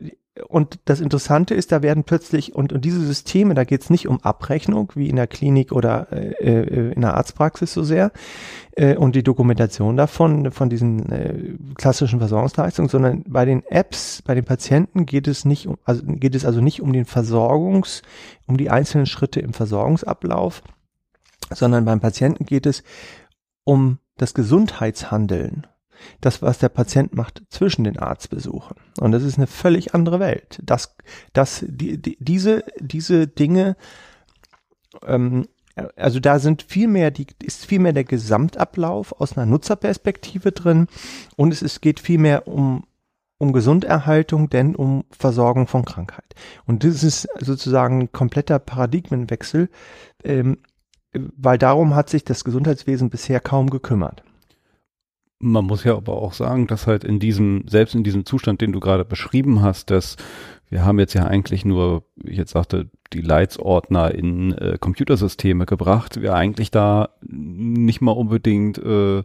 und das Interessante ist, da werden plötzlich, und, und diese Systeme, da geht es nicht um Abrechnung, wie in der Klinik oder äh, äh, in der Arztpraxis so sehr, äh, und die Dokumentation davon, von diesen äh, klassischen Versorgungsleistungen, sondern bei den Apps, bei den Patienten geht es nicht um, also geht es also nicht um den Versorgungs, um die einzelnen Schritte im Versorgungsablauf, sondern beim Patienten geht es um das Gesundheitshandeln das, was der Patient macht zwischen den Arztbesuchen. Und das ist eine völlig andere Welt. Das, das, die, die, diese, diese Dinge, ähm, also da sind viel mehr, die, ist viel mehr der Gesamtablauf aus einer Nutzerperspektive drin und es ist, geht viel mehr um, um Gesunderhaltung, denn um Versorgung von Krankheit. Und das ist sozusagen ein kompletter Paradigmenwechsel, ähm, weil darum hat sich das Gesundheitswesen bisher kaum gekümmert. Man muss ja aber auch sagen, dass halt in diesem, selbst in diesem Zustand, den du gerade beschrieben hast, dass wir haben jetzt ja eigentlich nur, ich jetzt sagte, die Leitsordner in äh, Computersysteme gebracht, wir eigentlich da nicht mal unbedingt äh,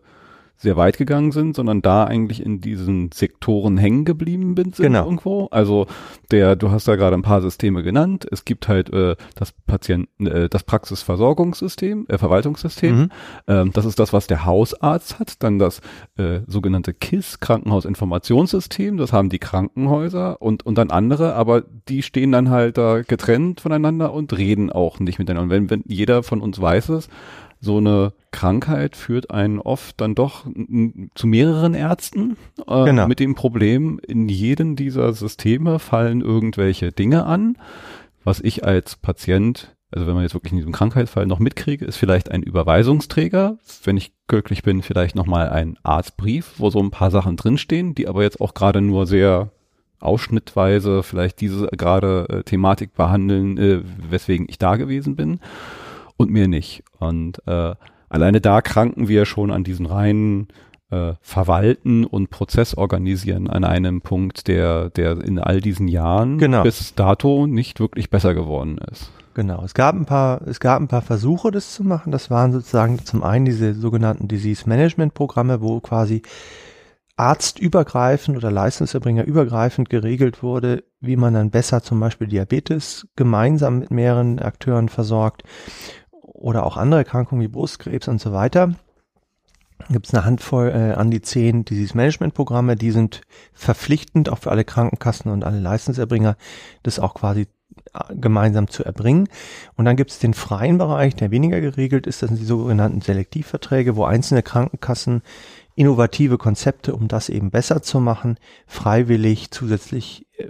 sehr weit gegangen sind, sondern da eigentlich in diesen Sektoren hängen geblieben sind genau. irgendwo. Also der, du hast da gerade ein paar Systeme genannt. Es gibt halt äh, das Patienten, äh, das Praxisversorgungssystem, äh, Verwaltungssystem. Mhm. Ähm, das ist das, was der Hausarzt hat. Dann das äh, sogenannte KISS, Krankenhausinformationssystem. Das haben die Krankenhäuser und und dann andere, aber die stehen dann halt da getrennt voneinander und reden auch nicht miteinander. Und wenn, wenn jeder von uns weiß es, so eine Krankheit führt einen oft dann doch zu mehreren Ärzten äh, genau. mit dem Problem, in jedem dieser Systeme fallen irgendwelche Dinge an, was ich als Patient, also wenn man jetzt wirklich in diesem Krankheitsfall noch mitkriege, ist vielleicht ein Überweisungsträger, wenn ich glücklich bin, vielleicht nochmal ein Arztbrief, wo so ein paar Sachen drinstehen, die aber jetzt auch gerade nur sehr ausschnittweise vielleicht diese gerade äh, Thematik behandeln, äh, weswegen ich da gewesen bin und mir nicht. Und äh, alleine da kranken wir schon an diesen reinen äh, Verwalten und Prozess organisieren an einem Punkt, der, der in all diesen Jahren genau. bis dato nicht wirklich besser geworden ist. Genau, es gab ein paar, es gab ein paar Versuche, das zu machen. Das waren sozusagen zum einen diese sogenannten Disease Management Programme, wo quasi arztübergreifend oder leistungserbringerübergreifend geregelt wurde, wie man dann besser zum Beispiel Diabetes gemeinsam mit mehreren Akteuren versorgt oder auch andere Erkrankungen wie Brustkrebs und so weiter. Gibt es eine Handvoll äh, an die zehn Disease Management Programme, die sind verpflichtend auch für alle Krankenkassen und alle Leistungserbringer, das auch quasi äh, gemeinsam zu erbringen. Und dann gibt es den freien Bereich, der weniger geregelt ist. Das sind die sogenannten Selektivverträge, wo einzelne Krankenkassen innovative Konzepte, um das eben besser zu machen, freiwillig zusätzlich äh,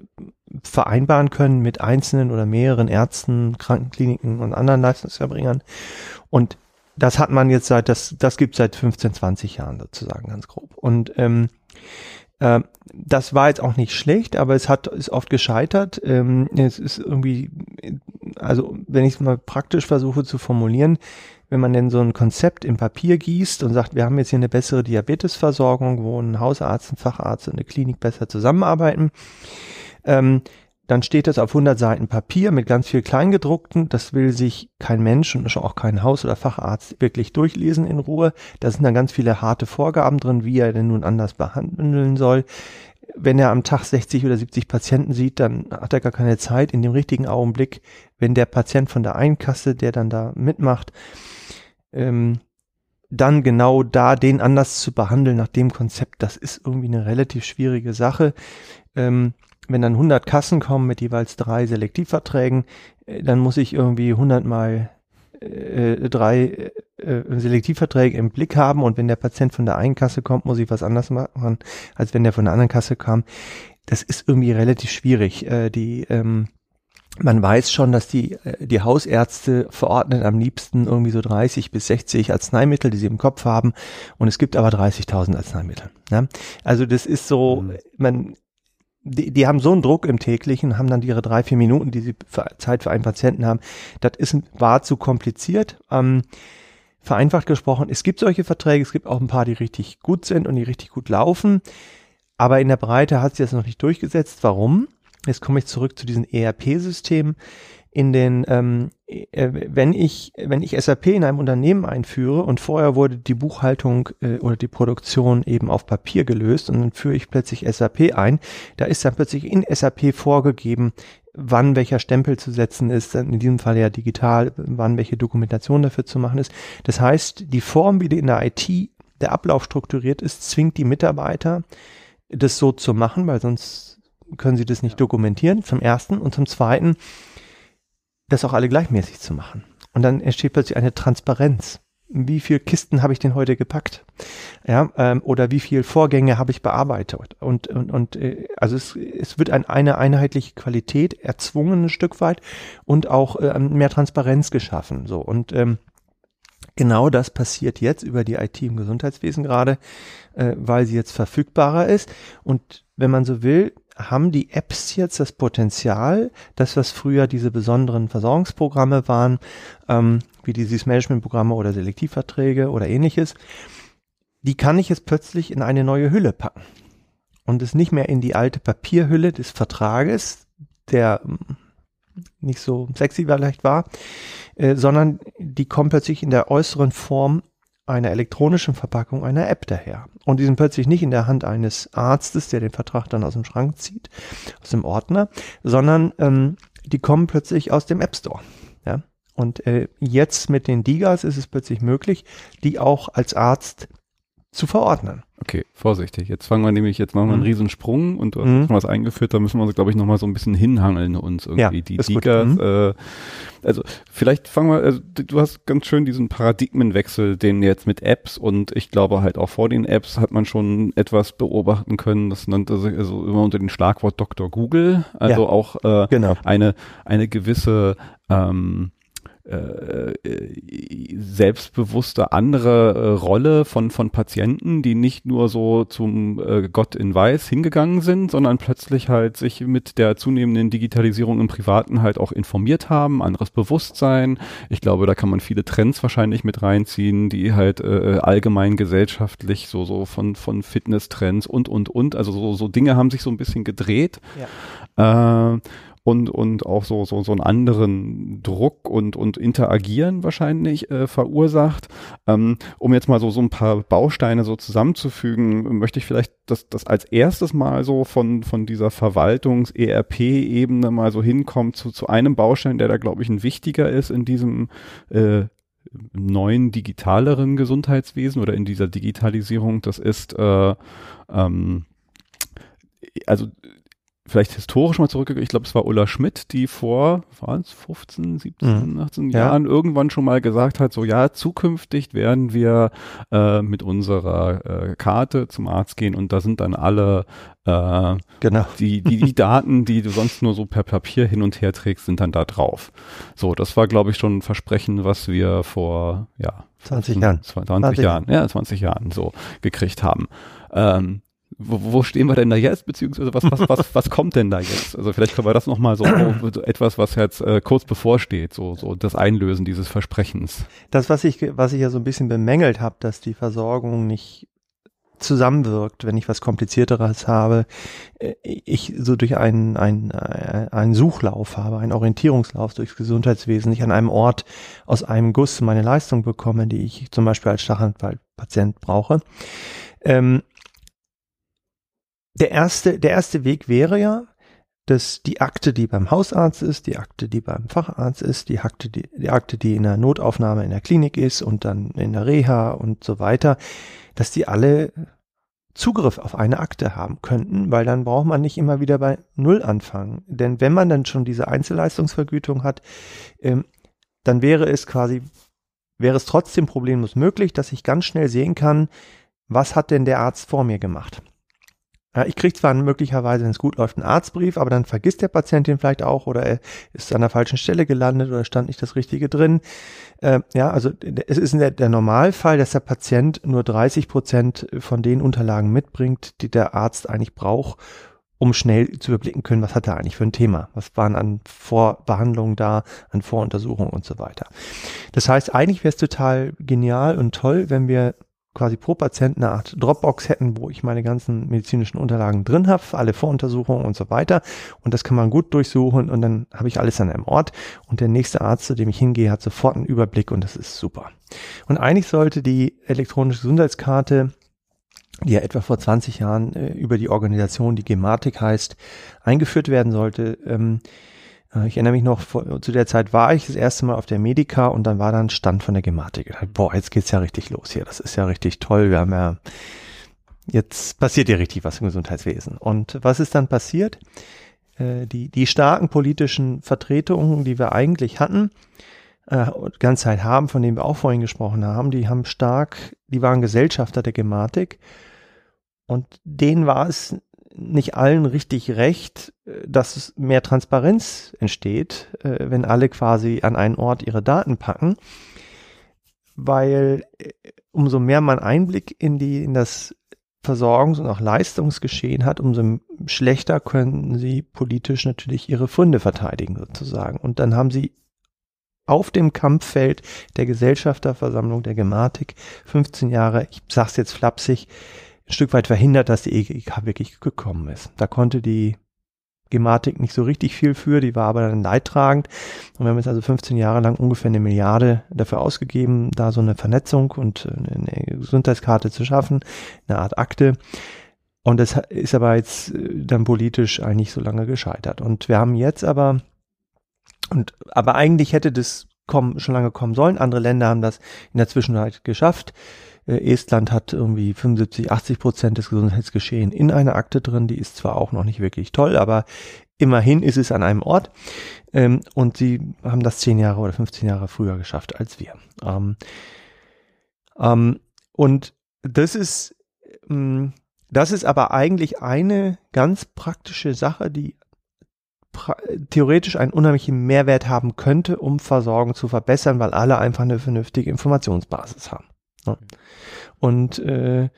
vereinbaren können mit einzelnen oder mehreren Ärzten, Krankenkliniken und anderen Leistungserbringern. Und das hat man jetzt seit, das, das gibt seit 15, 20 Jahren sozusagen ganz grob. Und ähm, äh, das war jetzt auch nicht schlecht, aber es hat ist oft gescheitert. Ähm, es ist irgendwie, also wenn ich es mal praktisch versuche zu formulieren, wenn man denn so ein Konzept im Papier gießt und sagt, wir haben jetzt hier eine bessere Diabetesversorgung, wo ein Hausarzt, ein Facharzt und eine Klinik besser zusammenarbeiten, ähm, dann steht das auf 100 Seiten Papier mit ganz viel Kleingedruckten. Das will sich kein Mensch und auch kein Haus- oder Facharzt wirklich durchlesen in Ruhe. Da sind dann ganz viele harte Vorgaben drin, wie er denn nun anders behandeln soll. Wenn er am Tag 60 oder 70 Patienten sieht, dann hat er gar keine Zeit in dem richtigen Augenblick, wenn der Patient von der einen Kasse, der dann da mitmacht, ähm, dann genau da den anders zu behandeln nach dem Konzept, das ist irgendwie eine relativ schwierige Sache. Ähm, wenn dann 100 Kassen kommen mit jeweils drei Selektivverträgen, äh, dann muss ich irgendwie 100 mal äh, drei äh, Selektivverträge im Blick haben und wenn der Patient von der einen Kasse kommt, muss ich was anders machen, als wenn der von der anderen Kasse kam. Das ist irgendwie relativ schwierig. Äh, die ähm, man weiß schon, dass die, äh, die Hausärzte verordnen am liebsten irgendwie so 30 bis 60 Arzneimittel, die sie im Kopf haben. Und es gibt aber 30.000 Arzneimittel. Ja? Also das ist so, mhm. man, die, die haben so einen Druck im täglichen, haben dann ihre drei, vier Minuten, die sie für Zeit für einen Patienten haben. Das ist, war zu kompliziert. Ähm, vereinfacht gesprochen, es gibt solche Verträge, es gibt auch ein paar, die richtig gut sind und die richtig gut laufen. Aber in der Breite hat sich das noch nicht durchgesetzt. Warum? Jetzt komme ich zurück zu diesen ERP-Systemen. In den, ähm, äh, wenn ich, wenn ich SAP in einem Unternehmen einführe und vorher wurde die Buchhaltung äh, oder die Produktion eben auf Papier gelöst und dann führe ich plötzlich SAP ein, da ist dann plötzlich in SAP vorgegeben, wann welcher Stempel zu setzen ist, in diesem Fall ja digital, wann welche Dokumentation dafür zu machen ist. Das heißt, die Form, wie die in der IT der Ablauf strukturiert ist, zwingt die Mitarbeiter, das so zu machen, weil sonst können sie das nicht dokumentieren, zum ersten. Und zum zweiten, das auch alle gleichmäßig zu machen. Und dann entsteht plötzlich eine Transparenz. Wie viel Kisten habe ich denn heute gepackt? Ja, ähm, oder wie viel Vorgänge habe ich bearbeitet? Und, und, und äh, also es, es wird ein, eine einheitliche Qualität erzwungen ein Stück weit und auch äh, mehr Transparenz geschaffen. So und ähm, Genau das passiert jetzt über die IT im Gesundheitswesen gerade, äh, weil sie jetzt verfügbarer ist. Und wenn man so will, haben die Apps jetzt das Potenzial, das was früher diese besonderen Versorgungsprogramme waren, ähm, wie die Disease-Management-Programme oder Selektivverträge oder ähnliches, die kann ich jetzt plötzlich in eine neue Hülle packen und es nicht mehr in die alte Papierhülle des Vertrages, der hm, nicht so sexy vielleicht war, äh, sondern die kommt plötzlich in der äußeren Form einer elektronischen Verpackung einer App daher. Und die sind plötzlich nicht in der Hand eines Arztes, der den Vertrag dann aus dem Schrank zieht, aus dem Ordner, sondern ähm, die kommen plötzlich aus dem App Store. Ja? Und äh, jetzt mit den Digas ist es plötzlich möglich, die auch als Arzt zu verordnen. Okay, vorsichtig. Jetzt fangen wir nämlich, jetzt machen wir einen mhm. Riesensprung und du hast mhm. was eingeführt, da müssen wir uns, glaube ich, nochmal so ein bisschen hinhangeln uns irgendwie. Ja, die Digas, mhm. äh, also vielleicht fangen wir, also du hast ganz schön diesen Paradigmenwechsel, den jetzt mit Apps und ich glaube halt auch vor den Apps hat man schon etwas beobachten können, das nannte sich also immer unter dem Schlagwort Dr. Google, also ja, auch äh, genau. eine, eine gewisse ähm, äh, selbstbewusste andere äh, Rolle von, von Patienten, die nicht nur so zum äh, Gott in Weiß hingegangen sind, sondern plötzlich halt sich mit der zunehmenden Digitalisierung im Privaten halt auch informiert haben, anderes Bewusstsein. Ich glaube, da kann man viele Trends wahrscheinlich mit reinziehen, die halt äh, allgemein gesellschaftlich so, so von, von Fitness-Trends und, und, und, also so, so Dinge haben sich so ein bisschen gedreht. Ja. Äh, und, und auch so, so, so einen anderen Druck und, und Interagieren wahrscheinlich äh, verursacht. Ähm, um jetzt mal so, so ein paar Bausteine so zusammenzufügen, möchte ich vielleicht das, das als erstes mal so von, von dieser Verwaltungs-ERP-Ebene mal so hinkommen zu, zu einem Baustein, der da, glaube ich, ein wichtiger ist in diesem äh, neuen digitaleren Gesundheitswesen oder in dieser Digitalisierung. Das ist äh, ähm, also vielleicht historisch mal zurückgegangen, ich glaube, es war Ulla Schmidt, die vor, waren es 15, 17, 18 ja. Jahren irgendwann schon mal gesagt hat, so ja, zukünftig werden wir äh, mit unserer äh, Karte zum Arzt gehen und da sind dann alle äh, genau. die, die, die Daten, die du sonst nur so per Papier hin und her trägst, sind dann da drauf. So, das war, glaube ich, schon ein Versprechen, was wir vor, ja, 20 Jahren. 20, 20 Jahren, ja, 20 Jahren so gekriegt haben. Ähm, wo, wo stehen wir denn da jetzt, beziehungsweise was, was, was, was kommt denn da jetzt? Also vielleicht können wir das nochmal so, so etwas, was jetzt äh, kurz bevorsteht, so, so das Einlösen dieses Versprechens. Das, was ich, was ich ja so ein bisschen bemängelt habe, dass die Versorgung nicht zusammenwirkt, wenn ich was komplizierteres habe, äh, ich so durch einen, einen, äh, einen Suchlauf habe, einen Orientierungslauf durchs Gesundheitswesen, nicht an einem Ort aus einem Guss meine Leistung bekomme, die ich zum Beispiel als Stachelfallpatient brauche. Ähm, der erste, der erste Weg wäre ja, dass die Akte, die beim Hausarzt ist, die Akte, die beim Facharzt ist, die Akte, die, die Akte, die in der Notaufnahme in der Klinik ist und dann in der Reha und so weiter, dass die alle Zugriff auf eine Akte haben könnten, weil dann braucht man nicht immer wieder bei Null anfangen. Denn wenn man dann schon diese Einzelleistungsvergütung hat, ähm, dann wäre es quasi, wäre es trotzdem problemlos möglich, dass ich ganz schnell sehen kann, was hat denn der Arzt vor mir gemacht? Ja, ich kriege zwar möglicherweise, wenn es gut läuft, einen Arztbrief, aber dann vergisst der Patient den vielleicht auch oder er ist an der falschen Stelle gelandet oder stand nicht das Richtige drin. Äh, ja, also es ist der, der Normalfall, dass der Patient nur 30 Prozent von den Unterlagen mitbringt, die der Arzt eigentlich braucht, um schnell zu überblicken können, was hat er eigentlich für ein Thema, was waren an Vorbehandlungen da, an Voruntersuchungen und so weiter. Das heißt, eigentlich wäre es total genial und toll, wenn wir quasi pro Patient eine Art Dropbox hätten, wo ich meine ganzen medizinischen Unterlagen drin habe, alle Voruntersuchungen und so weiter. Und das kann man gut durchsuchen und dann habe ich alles an einem Ort. Und der nächste Arzt, zu dem ich hingehe, hat sofort einen Überblick und das ist super. Und eigentlich sollte die elektronische Gesundheitskarte die ja etwa vor 20 Jahren äh, über die Organisation, die Gematik heißt, eingeführt werden sollte. Ähm, äh, ich erinnere mich noch, zu der Zeit war ich das erste Mal auf der Medica und dann war dann Stand von der Gematik. Boah, jetzt geht's ja richtig los hier. Das ist ja richtig toll. Wir haben ja, jetzt passiert ja richtig was im Gesundheitswesen. Und was ist dann passiert? Äh, die, die starken politischen Vertretungen, die wir eigentlich hatten, äh, ganze Zeit haben, von denen wir auch vorhin gesprochen haben, die haben stark, die waren Gesellschafter der Gematik und denen war es nicht allen richtig recht, äh, dass mehr Transparenz entsteht, äh, wenn alle quasi an einen Ort ihre Daten packen, weil äh, umso mehr man Einblick in die in das Versorgungs- und auch Leistungsgeschehen hat, umso schlechter können sie politisch natürlich ihre Funde verteidigen sozusagen. Und dann haben sie auf dem Kampffeld der Gesellschafterversammlung der Gematik 15 Jahre, ich sag's jetzt flapsig, ein Stück weit verhindert, dass die EGK wirklich gekommen ist. Da konnte die Gematik nicht so richtig viel für, die war aber dann leidtragend. Und wir haben jetzt also 15 Jahre lang ungefähr eine Milliarde dafür ausgegeben, da so eine Vernetzung und eine Gesundheitskarte zu schaffen, eine Art Akte. Und das ist aber jetzt äh, dann politisch eigentlich so lange gescheitert. Und wir haben jetzt aber, und aber eigentlich hätte das kommen, schon lange kommen sollen. Andere Länder haben das in der Zwischenzeit geschafft. Äh, Estland hat irgendwie 75, 80 Prozent des Gesundheitsgeschehen in einer Akte drin. Die ist zwar auch noch nicht wirklich toll, aber immerhin ist es an einem Ort. Ähm, und sie haben das 10 Jahre oder 15 Jahre früher geschafft als wir. Ähm, ähm, und das ist, ähm, das ist aber eigentlich eine ganz praktische Sache, die theoretisch einen unheimlichen Mehrwert haben könnte, um Versorgung zu verbessern, weil alle einfach eine vernünftige Informationsbasis haben. Ne? Und, äh,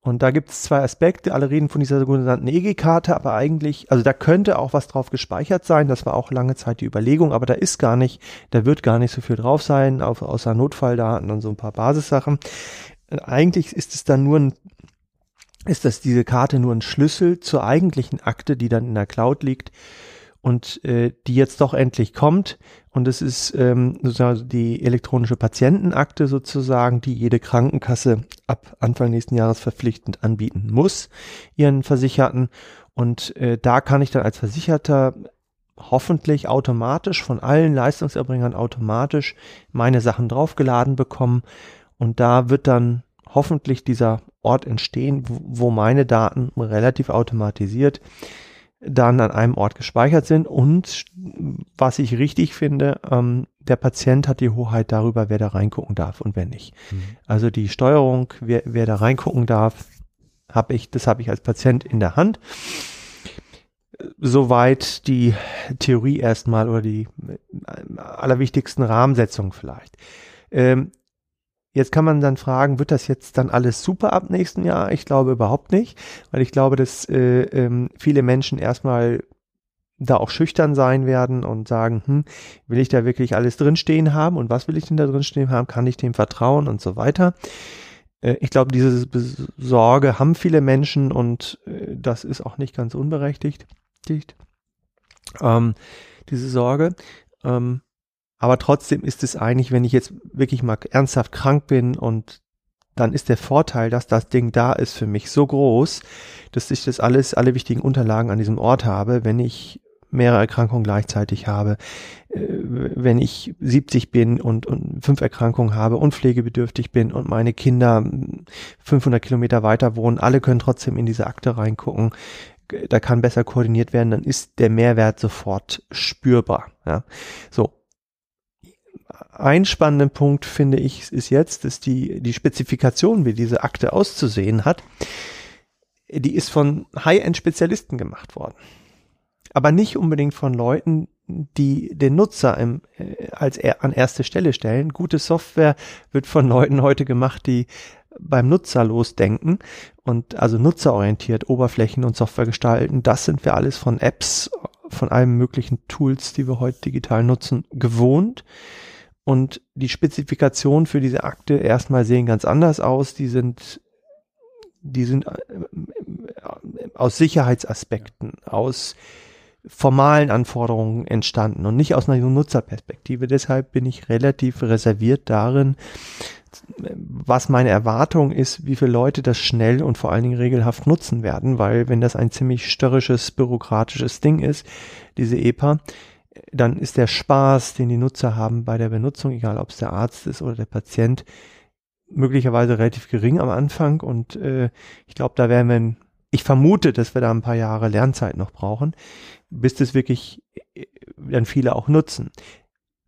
und da gibt es zwei Aspekte. Alle reden von dieser sogenannten EG-Karte, aber eigentlich, also da könnte auch was drauf gespeichert sein. Das war auch lange Zeit die Überlegung, aber da ist gar nicht, da wird gar nicht so viel drauf sein, auf, außer Notfalldaten und so ein paar Basissachen. Eigentlich ist es dann nur ein ist das diese Karte nur ein Schlüssel zur eigentlichen Akte, die dann in der Cloud liegt und äh, die jetzt doch endlich kommt. Und es ist ähm, sozusagen die elektronische Patientenakte sozusagen, die jede Krankenkasse ab Anfang nächsten Jahres verpflichtend anbieten muss, ihren Versicherten. Und äh, da kann ich dann als Versicherter hoffentlich automatisch von allen Leistungserbringern automatisch meine Sachen draufgeladen bekommen. Und da wird dann hoffentlich dieser Ort entstehen, wo, wo meine Daten relativ automatisiert dann an einem Ort gespeichert sind und was ich richtig finde, ähm, der Patient hat die Hoheit darüber, wer da reingucken darf und wer nicht. Mhm. Also die Steuerung, wer, wer da reingucken darf, habe ich, das habe ich als Patient in der Hand. Soweit die Theorie erstmal oder die äh, allerwichtigsten Rahmensetzungen vielleicht. Ähm, Jetzt kann man dann fragen, wird das jetzt dann alles super ab nächsten Jahr? Ich glaube überhaupt nicht, weil ich glaube, dass äh, ähm, viele Menschen erstmal da auch schüchtern sein werden und sagen, hm, will ich da wirklich alles drinstehen haben und was will ich denn da drinstehen haben? Kann ich dem vertrauen und so weiter? Äh, ich glaube, diese Sorge haben viele Menschen und äh, das ist auch nicht ganz unberechtigt. Ähm, diese Sorge. Ähm, aber trotzdem ist es eigentlich, wenn ich jetzt wirklich mal ernsthaft krank bin und dann ist der Vorteil, dass das Ding da ist für mich so groß, dass ich das alles, alle wichtigen Unterlagen an diesem Ort habe, wenn ich mehrere Erkrankungen gleichzeitig habe, äh, wenn ich 70 bin und, und fünf Erkrankungen habe und pflegebedürftig bin und meine Kinder 500 Kilometer weiter wohnen, alle können trotzdem in diese Akte reingucken, da kann besser koordiniert werden, dann ist der Mehrwert sofort spürbar. Ja, so ein spannender Punkt, finde ich, ist jetzt, dass die, die Spezifikation, wie diese Akte auszusehen hat, die ist von High-End-Spezialisten gemacht worden. Aber nicht unbedingt von Leuten, die den Nutzer im, äh, als er, an erste Stelle stellen. Gute Software wird von Leuten heute gemacht, die beim Nutzer losdenken und also nutzerorientiert Oberflächen und Software gestalten. Das sind wir alles von Apps, von allen möglichen Tools, die wir heute digital nutzen, gewohnt. Und die Spezifikationen für diese Akte erstmal sehen ganz anders aus. Die sind, die sind äh, aus Sicherheitsaspekten, aus formalen Anforderungen entstanden und nicht aus einer Nutzerperspektive. Deshalb bin ich relativ reserviert darin, was meine Erwartung ist, wie viele Leute das schnell und vor allen Dingen regelhaft nutzen werden, weil wenn das ein ziemlich störrisches, bürokratisches Ding ist, diese EPA, dann ist der Spaß, den die Nutzer haben bei der Benutzung, egal ob es der Arzt ist oder der Patient, möglicherweise relativ gering am Anfang und äh, ich glaube, da werden wir, ich vermute, dass wir da ein paar Jahre Lernzeit noch brauchen, bis das wirklich äh, dann viele auch nutzen.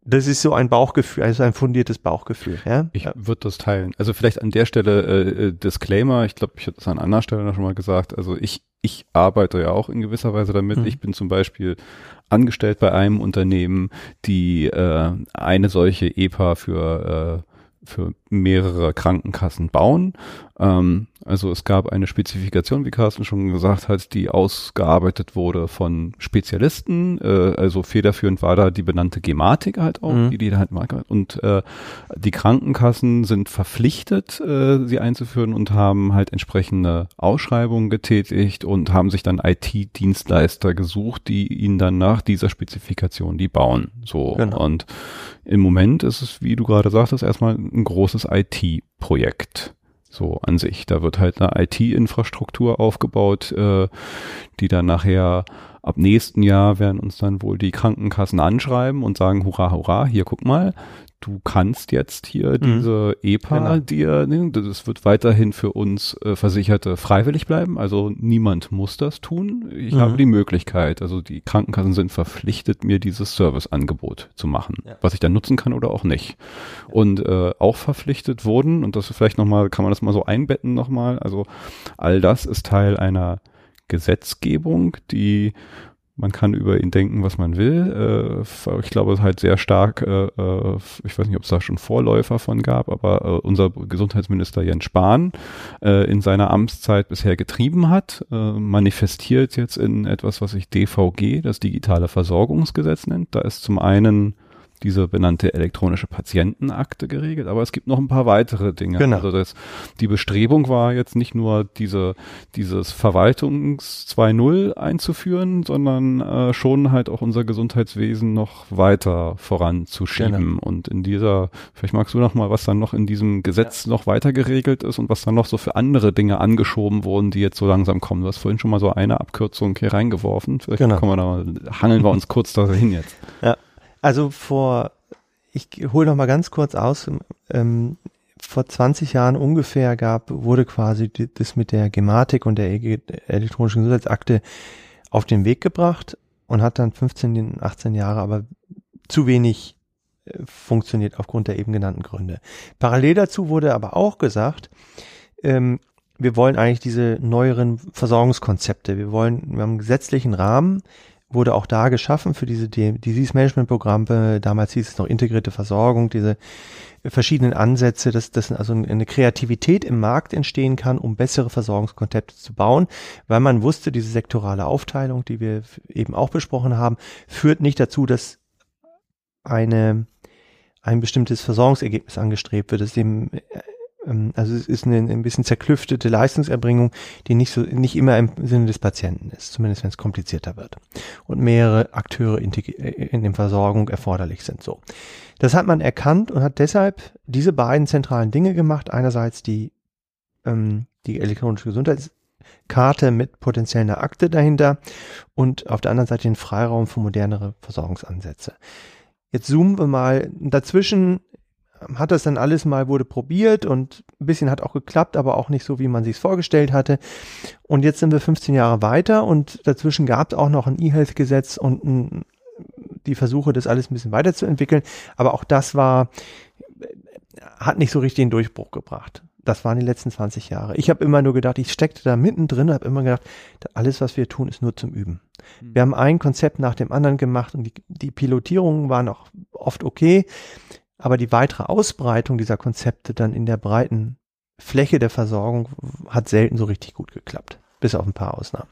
Das ist so ein Bauchgefühl, also ein fundiertes Bauchgefühl. Ja? Ich würde das teilen. Also vielleicht an der Stelle äh, äh Disclaimer, ich glaube, ich hatte das an anderer Stelle noch schon mal gesagt. Also ich, ich arbeite ja auch in gewisser Weise damit. Mhm. Ich bin zum Beispiel angestellt bei einem Unternehmen, die äh, eine solche EPA für äh, für mehrere Krankenkassen bauen. Ähm, also es gab eine Spezifikation, wie Carsten schon gesagt hat, die ausgearbeitet wurde von Spezialisten. Äh, also federführend war da die benannte Gematik halt auch, mhm. die die halt mag. Und äh, die Krankenkassen sind verpflichtet, äh, sie einzuführen und haben halt entsprechende Ausschreibungen getätigt und haben sich dann IT-Dienstleister gesucht, die ihnen dann nach dieser Spezifikation die bauen. So genau. und im Moment ist es, wie du gerade sagtest, erstmal ein großes IT-Projekt. So an sich. Da wird halt eine IT-Infrastruktur aufgebaut, äh, die dann nachher ab nächsten Jahr werden uns dann wohl die Krankenkassen anschreiben und sagen, hurra, hurra, hier guck mal, du kannst jetzt hier mhm. diese EPA genau. dir, das wird weiterhin für uns äh, Versicherte freiwillig bleiben, also niemand muss das tun. Ich mhm. habe die Möglichkeit, also die Krankenkassen sind verpflichtet, mir dieses Serviceangebot zu machen, ja. was ich dann nutzen kann oder auch nicht. Und äh, auch verpflichtet wurden, und das vielleicht nochmal, kann man das mal so einbetten nochmal, also all das ist Teil einer Gesetzgebung, die man kann über ihn denken, was man will. Äh, ich glaube, es halt sehr stark, äh, äh, ich weiß nicht, ob es da schon Vorläufer von gab, aber äh, unser Gesundheitsminister Jens Spahn äh, in seiner Amtszeit bisher getrieben hat, äh, manifestiert jetzt in etwas, was sich DVG, das digitale Versorgungsgesetz nennt. Da ist zum einen diese benannte elektronische Patientenakte geregelt, aber es gibt noch ein paar weitere Dinge. Genau. Also das, die Bestrebung war jetzt nicht nur diese, dieses Verwaltungs 2.0 einzuführen, sondern äh, schon halt auch unser Gesundheitswesen noch weiter voranzuschieben. Genau. Und in dieser, vielleicht magst du noch mal, was dann noch in diesem Gesetz ja. noch weiter geregelt ist und was dann noch so für andere Dinge angeschoben wurden, die jetzt so langsam kommen. Du hast vorhin schon mal so eine Abkürzung hier reingeworfen. Vielleicht genau. kommen wir da mal, hangeln wir uns kurz dahin jetzt. Ja. Also vor, ich hole noch mal ganz kurz aus, ähm, vor 20 Jahren ungefähr gab, wurde quasi das mit der Gematik und der elektronischen Gesundheitsakte auf den Weg gebracht und hat dann 15, 18 Jahre aber zu wenig äh, funktioniert aufgrund der eben genannten Gründe. Parallel dazu wurde aber auch gesagt, ähm, wir wollen eigentlich diese neueren Versorgungskonzepte. Wir wollen, wir haben einen gesetzlichen Rahmen, wurde auch da geschaffen für diese Disease Management Programme. Damals hieß es noch integrierte Versorgung, diese verschiedenen Ansätze, dass, dass also eine Kreativität im Markt entstehen kann, um bessere Versorgungskonzepte zu bauen, weil man wusste, diese sektorale Aufteilung, die wir eben auch besprochen haben, führt nicht dazu, dass eine ein bestimmtes Versorgungsergebnis angestrebt wird, das dem ähm, also es ist eine ein bisschen zerklüftete Leistungserbringung, die nicht so nicht immer im Sinne des Patienten ist, zumindest wenn es komplizierter wird und mehrere Akteure in, in der Versorgung erforderlich sind. So, das hat man erkannt und hat deshalb diese beiden zentralen Dinge gemacht. Einerseits die ähm, die elektronische Gesundheitskarte mit potenzieller Akte dahinter und auf der anderen Seite den Freiraum für modernere Versorgungsansätze. Jetzt zoomen wir mal dazwischen hat das dann alles mal, wurde probiert und ein bisschen hat auch geklappt, aber auch nicht so, wie man sich es vorgestellt hatte. Und jetzt sind wir 15 Jahre weiter und dazwischen gab es auch noch ein E-Health-Gesetz und ein, die Versuche, das alles ein bisschen weiterzuentwickeln. Aber auch das war, hat nicht so richtig den Durchbruch gebracht. das waren die letzten 20 Jahre. Ich habe immer nur gedacht, ich steckte da mittendrin, habe immer gedacht, alles, was wir tun, ist nur zum Üben. Mhm. Wir haben ein Konzept nach dem anderen gemacht und die, die Pilotierungen waren auch oft okay, aber die weitere Ausbreitung dieser Konzepte dann in der breiten Fläche der Versorgung hat selten so richtig gut geklappt, bis auf ein paar Ausnahmen.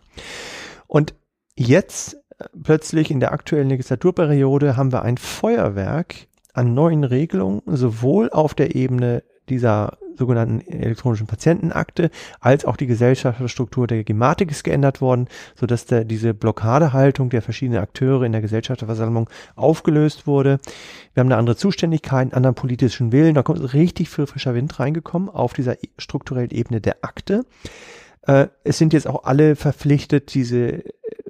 Und jetzt äh, plötzlich in der aktuellen Legislaturperiode haben wir ein Feuerwerk an neuen Regelungen, sowohl auf der Ebene dieser sogenannten elektronischen Patientenakte, als auch die Gesellschaftsstruktur der Gematik ist geändert worden, sodass der, diese Blockadehaltung der verschiedenen Akteure in der Gesellschafterversammlung aufgelöst wurde. Wir haben eine andere Zuständigkeit, einen anderen politischen Willen. Da kommt richtig viel frischer Wind reingekommen auf dieser e, strukturellen Ebene der Akte. Äh, es sind jetzt auch alle verpflichtet, diese,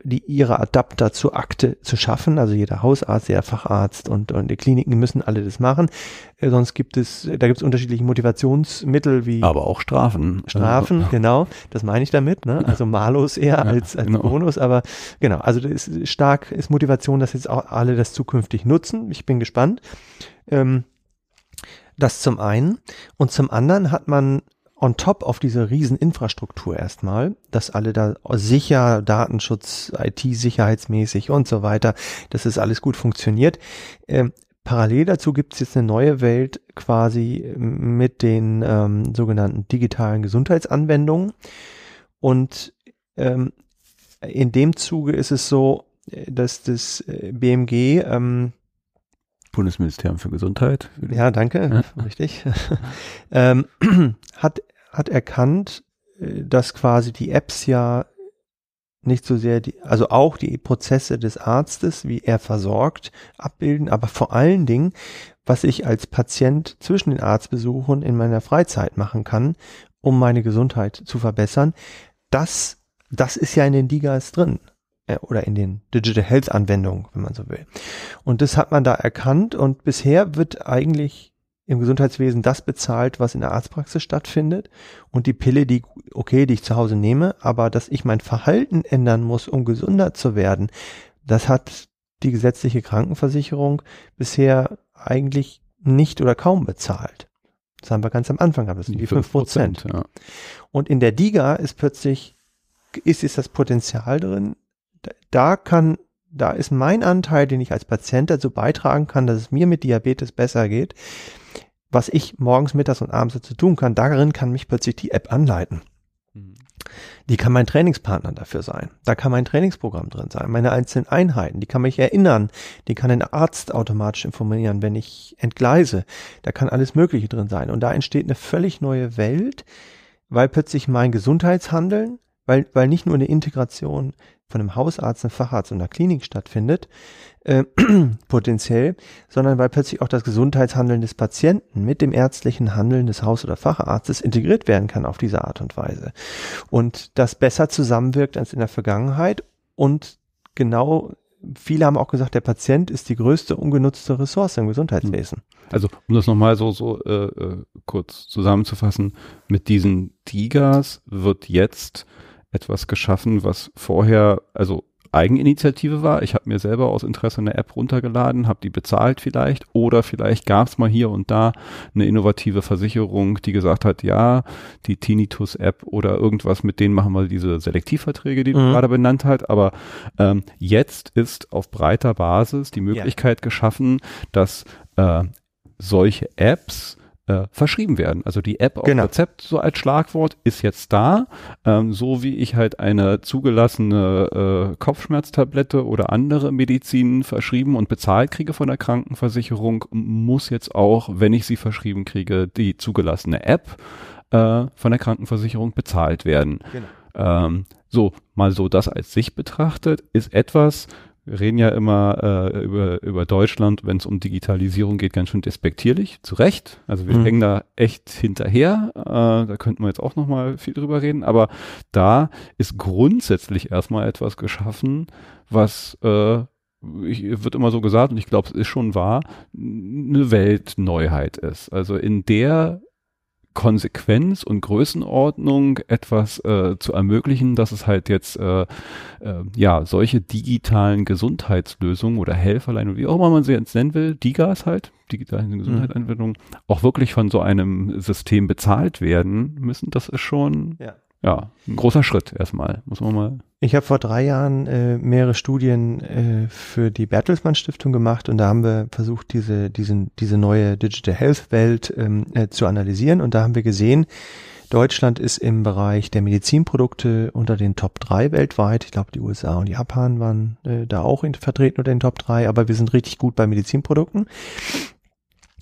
die ihre Adapter zur Akte zu schaffen. Also jeder Hausarzt, der Facharzt und, und die Kliniken müssen alle das machen. Äh, sonst gibt es, da gibt es unterschiedliche Motivationsmittel wie. Aber auch Strafen. Strafen, also, genau. Das meine ich damit, ne? Also Malus eher ja, als, als genau. Bonus, aber genau. Also das ist stark, ist Motivation, dass jetzt auch alle das zukünftig nutzen. Ich bin gespannt. Ähm, das zum einen. Und zum anderen hat man on top auf diese Rieseninfrastruktur erstmal, dass alle da sicher, Datenschutz, IT-sicherheitsmäßig und so weiter, dass es alles gut funktioniert. Ähm, parallel dazu gibt es jetzt eine neue Welt quasi mit den ähm, sogenannten digitalen Gesundheitsanwendungen. Und ähm, in dem Zuge ist es so, dass das äh, BMG ähm, Bundesministerium für Gesundheit. Ja, danke, ja. richtig. ähm, hat hat erkannt, äh, dass quasi die Apps ja nicht so sehr die, also auch die Prozesse des Arztes, wie er versorgt, abbilden, aber vor allen Dingen, was ich als Patient zwischen den Arztbesuchen in meiner Freizeit machen kann, um meine Gesundheit zu verbessern, das, das ist ja in den Digas drin äh, oder in den Digital Health Anwendungen, wenn man so will. Und das hat man da erkannt und bisher wird eigentlich im Gesundheitswesen das bezahlt, was in der Arztpraxis stattfindet und die Pille, die, okay, die ich zu Hause nehme, aber dass ich mein Verhalten ändern muss, um gesünder zu werden, das hat die gesetzliche Krankenversicherung bisher eigentlich nicht oder kaum bezahlt. Das haben wir ganz am Anfang gehabt, das sind die fünf Prozent. Ja. Und in der DIGA ist plötzlich, ist jetzt das Potenzial drin, da kann da ist mein Anteil, den ich als Patient dazu beitragen kann, dass es mir mit Diabetes besser geht, was ich morgens, mittags und abends dazu tun kann, darin kann mich plötzlich die App anleiten. Mhm. Die kann mein Trainingspartner dafür sein. Da kann mein Trainingsprogramm drin sein, meine einzelnen Einheiten, die kann mich erinnern, die kann den Arzt automatisch informieren, wenn ich entgleise. Da kann alles Mögliche drin sein. Und da entsteht eine völlig neue Welt, weil plötzlich mein Gesundheitshandeln, weil, weil nicht nur eine Integration von einem Hausarzt, einem Facharzt und einer Klinik stattfindet, äh, potenziell, sondern weil plötzlich auch das Gesundheitshandeln des Patienten mit dem ärztlichen Handeln des Haus- oder Facharztes integriert werden kann auf diese Art und Weise. Und das besser zusammenwirkt als in der Vergangenheit und genau viele haben auch gesagt, der Patient ist die größte ungenutzte Ressource im Gesundheitswesen. Also um das nochmal so, so äh, äh kurz zusammenzufassen, mit diesen Tigas wird jetzt etwas geschaffen, was vorher, also Eigeninitiative war. Ich habe mir selber aus Interesse eine App runtergeladen, habe die bezahlt vielleicht oder vielleicht gab es mal hier und da eine innovative Versicherung, die gesagt hat, ja, die Tinnitus-App oder irgendwas, mit denen machen wir diese Selektivverträge, die mhm. du gerade benannt hast. Aber ähm, jetzt ist auf breiter Basis die Möglichkeit ja. geschaffen, dass äh, solche Apps äh, verschrieben werden. Also die App auf genau. Rezept so als Schlagwort ist jetzt da, ähm, so wie ich halt eine zugelassene äh, Kopfschmerztablette oder andere Medizin verschrieben und bezahlt kriege von der Krankenversicherung, muss jetzt auch, wenn ich sie verschrieben kriege, die zugelassene App äh, von der Krankenversicherung bezahlt werden. Genau. Ähm, so, mal so das als sich betrachtet, ist etwas, wir reden ja immer äh, über, über Deutschland, wenn es um Digitalisierung geht, ganz schön despektierlich, zu Recht. Also wir mhm. hängen da echt hinterher. Äh, da könnten wir jetzt auch nochmal viel drüber reden. Aber da ist grundsätzlich erstmal etwas geschaffen, was äh, ich, wird immer so gesagt, und ich glaube, es ist schon wahr, eine Weltneuheit ist. Also in der Konsequenz und Größenordnung etwas äh, zu ermöglichen, dass es halt jetzt äh, äh, ja solche digitalen Gesundheitslösungen oder Helferlein oder wie auch immer man sie jetzt nennen will, DIGAs halt, digitalen mhm. Gesundheitsanwendungen, mhm. auch wirklich von so einem System bezahlt werden müssen. Das ist schon ja ja, ein großer Schritt erstmal, muss man mal. Ich habe vor drei Jahren äh, mehrere Studien äh, für die Bertelsmann Stiftung gemacht und da haben wir versucht, diese, diesen, diese neue Digital Health Welt ähm, äh, zu analysieren und da haben wir gesehen, Deutschland ist im Bereich der Medizinprodukte unter den Top 3 weltweit. Ich glaube, die USA und Japan waren äh, da auch in, vertreten unter den Top 3, aber wir sind richtig gut bei Medizinprodukten.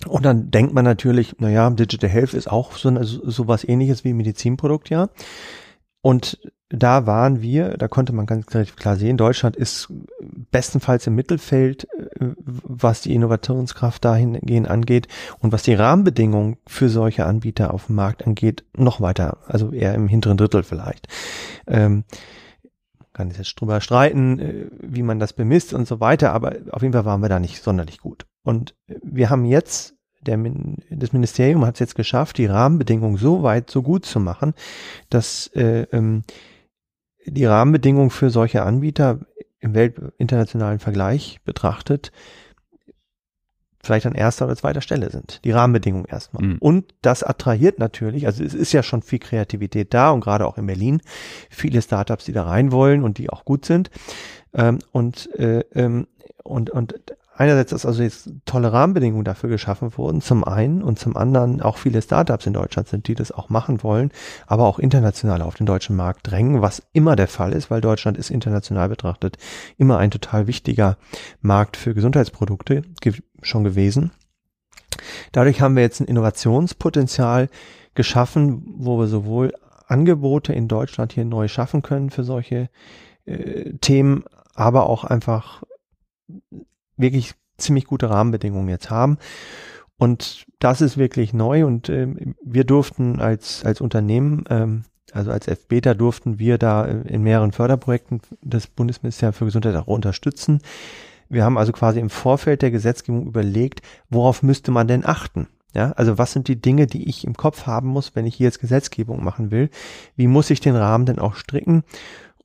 Und dann denkt man natürlich, naja, Digital Health ist auch so, so was ähnliches wie Medizinprodukt, ja. Und da waren wir, da konnte man ganz klar sehen, Deutschland ist bestenfalls im Mittelfeld, äh, was die Innovationskraft dahingehend angeht und was die Rahmenbedingungen für solche Anbieter auf dem Markt angeht, noch weiter, also eher im hinteren Drittel vielleicht. Ähm, kann jetzt drüber streiten, äh, wie man das bemisst und so weiter, aber auf jeden Fall waren wir da nicht sonderlich gut. Und wir haben jetzt, der, das Ministerium hat es jetzt geschafft, die Rahmenbedingungen so weit, so gut zu machen, dass äh, ähm, die Rahmenbedingungen für solche Anbieter im weltinternationalen Vergleich betrachtet vielleicht an erster oder zweiter Stelle sind. Die Rahmenbedingungen erstmal. Mhm. Und das attrahiert natürlich, also es ist ja schon viel Kreativität da und gerade auch in Berlin viele Startups, die da rein wollen und die auch gut sind. Ähm, und, äh, ähm, und, und einerseits, dass also jetzt tolle Rahmenbedingungen dafür geschaffen wurden, zum einen und zum anderen auch viele Startups in Deutschland sind, die das auch machen wollen, aber auch international auf den deutschen Markt drängen, was immer der Fall ist, weil Deutschland ist international betrachtet immer ein total wichtiger Markt für Gesundheitsprodukte ge schon gewesen. Dadurch haben wir jetzt ein Innovationspotenzial geschaffen, wo wir sowohl Angebote in Deutschland hier neu schaffen können für solche äh, Themen, aber auch einfach wirklich ziemlich gute Rahmenbedingungen jetzt haben. Und das ist wirklich neu und äh, wir durften als, als Unternehmen, ähm, also als FBETA durften wir da in mehreren Förderprojekten des Bundesministeriums für Gesundheit auch unterstützen. Wir haben also quasi im Vorfeld der Gesetzgebung überlegt, worauf müsste man denn achten? Ja, also was sind die Dinge, die ich im Kopf haben muss, wenn ich hier jetzt Gesetzgebung machen will? Wie muss ich den Rahmen denn auch stricken?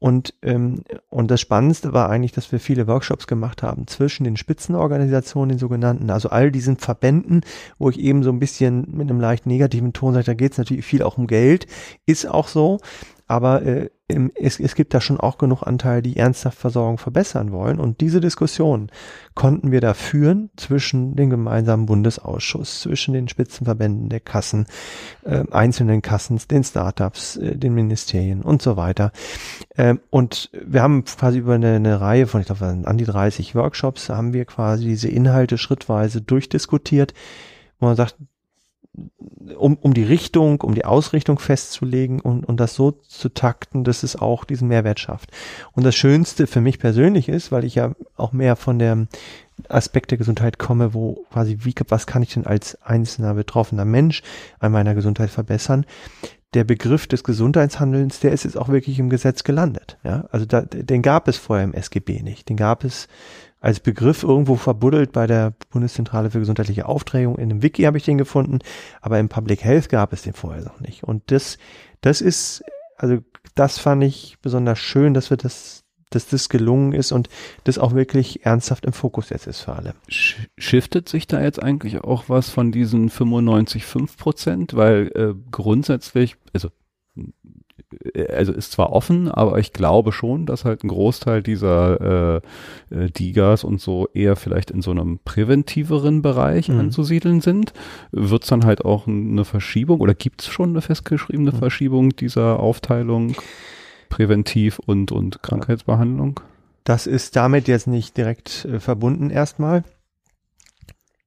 Und, ähm, und das Spannendste war eigentlich, dass wir viele Workshops gemacht haben zwischen den Spitzenorganisationen, den sogenannten, also all diesen Verbänden, wo ich eben so ein bisschen mit einem leicht negativen Ton sage, da geht es natürlich viel auch um Geld, ist auch so, aber äh, es, es gibt da schon auch genug Anteile, die ernsthaft Versorgung verbessern wollen. Und diese Diskussion konnten wir da führen zwischen dem gemeinsamen Bundesausschuss, zwischen den Spitzenverbänden der Kassen, äh, einzelnen Kassen, den Startups, äh, den Ministerien und so weiter. Ähm, und wir haben quasi über eine, eine Reihe von, ich glaube, an die 30 Workshops, haben wir quasi diese Inhalte schrittweise durchdiskutiert, wo man sagt, um, um die Richtung, um die Ausrichtung festzulegen und, und das so zu takten, dass es auch diesen Mehrwert schafft. Und das Schönste für mich persönlich ist, weil ich ja auch mehr von der Aspekt der Gesundheit komme, wo quasi, wie, was kann ich denn als einzelner betroffener Mensch an meiner Gesundheit verbessern? Der Begriff des Gesundheitshandelns, der ist jetzt auch wirklich im Gesetz gelandet. Ja, also da, den gab es vorher im SGB nicht. Den gab es als Begriff irgendwo verbuddelt bei der Bundeszentrale für gesundheitliche Aufträgung. In einem Wiki habe ich den gefunden, aber im Public Health gab es den vorher noch nicht. Und das, das ist, also das fand ich besonders schön, dass wir das, dass das gelungen ist und das auch wirklich ernsthaft im Fokus jetzt ist für alle. Shiftet sich da jetzt eigentlich auch was von diesen 95,5 Prozent? Weil äh, grundsätzlich, also also ist zwar offen, aber ich glaube schon, dass halt ein Großteil dieser äh, äh, Digas und so eher vielleicht in so einem präventiveren Bereich mhm. anzusiedeln sind. Wird es dann halt auch eine Verschiebung oder gibt es schon eine festgeschriebene mhm. Verschiebung dieser Aufteilung Präventiv und, und Krankheitsbehandlung? Das ist damit jetzt nicht direkt äh, verbunden erstmal.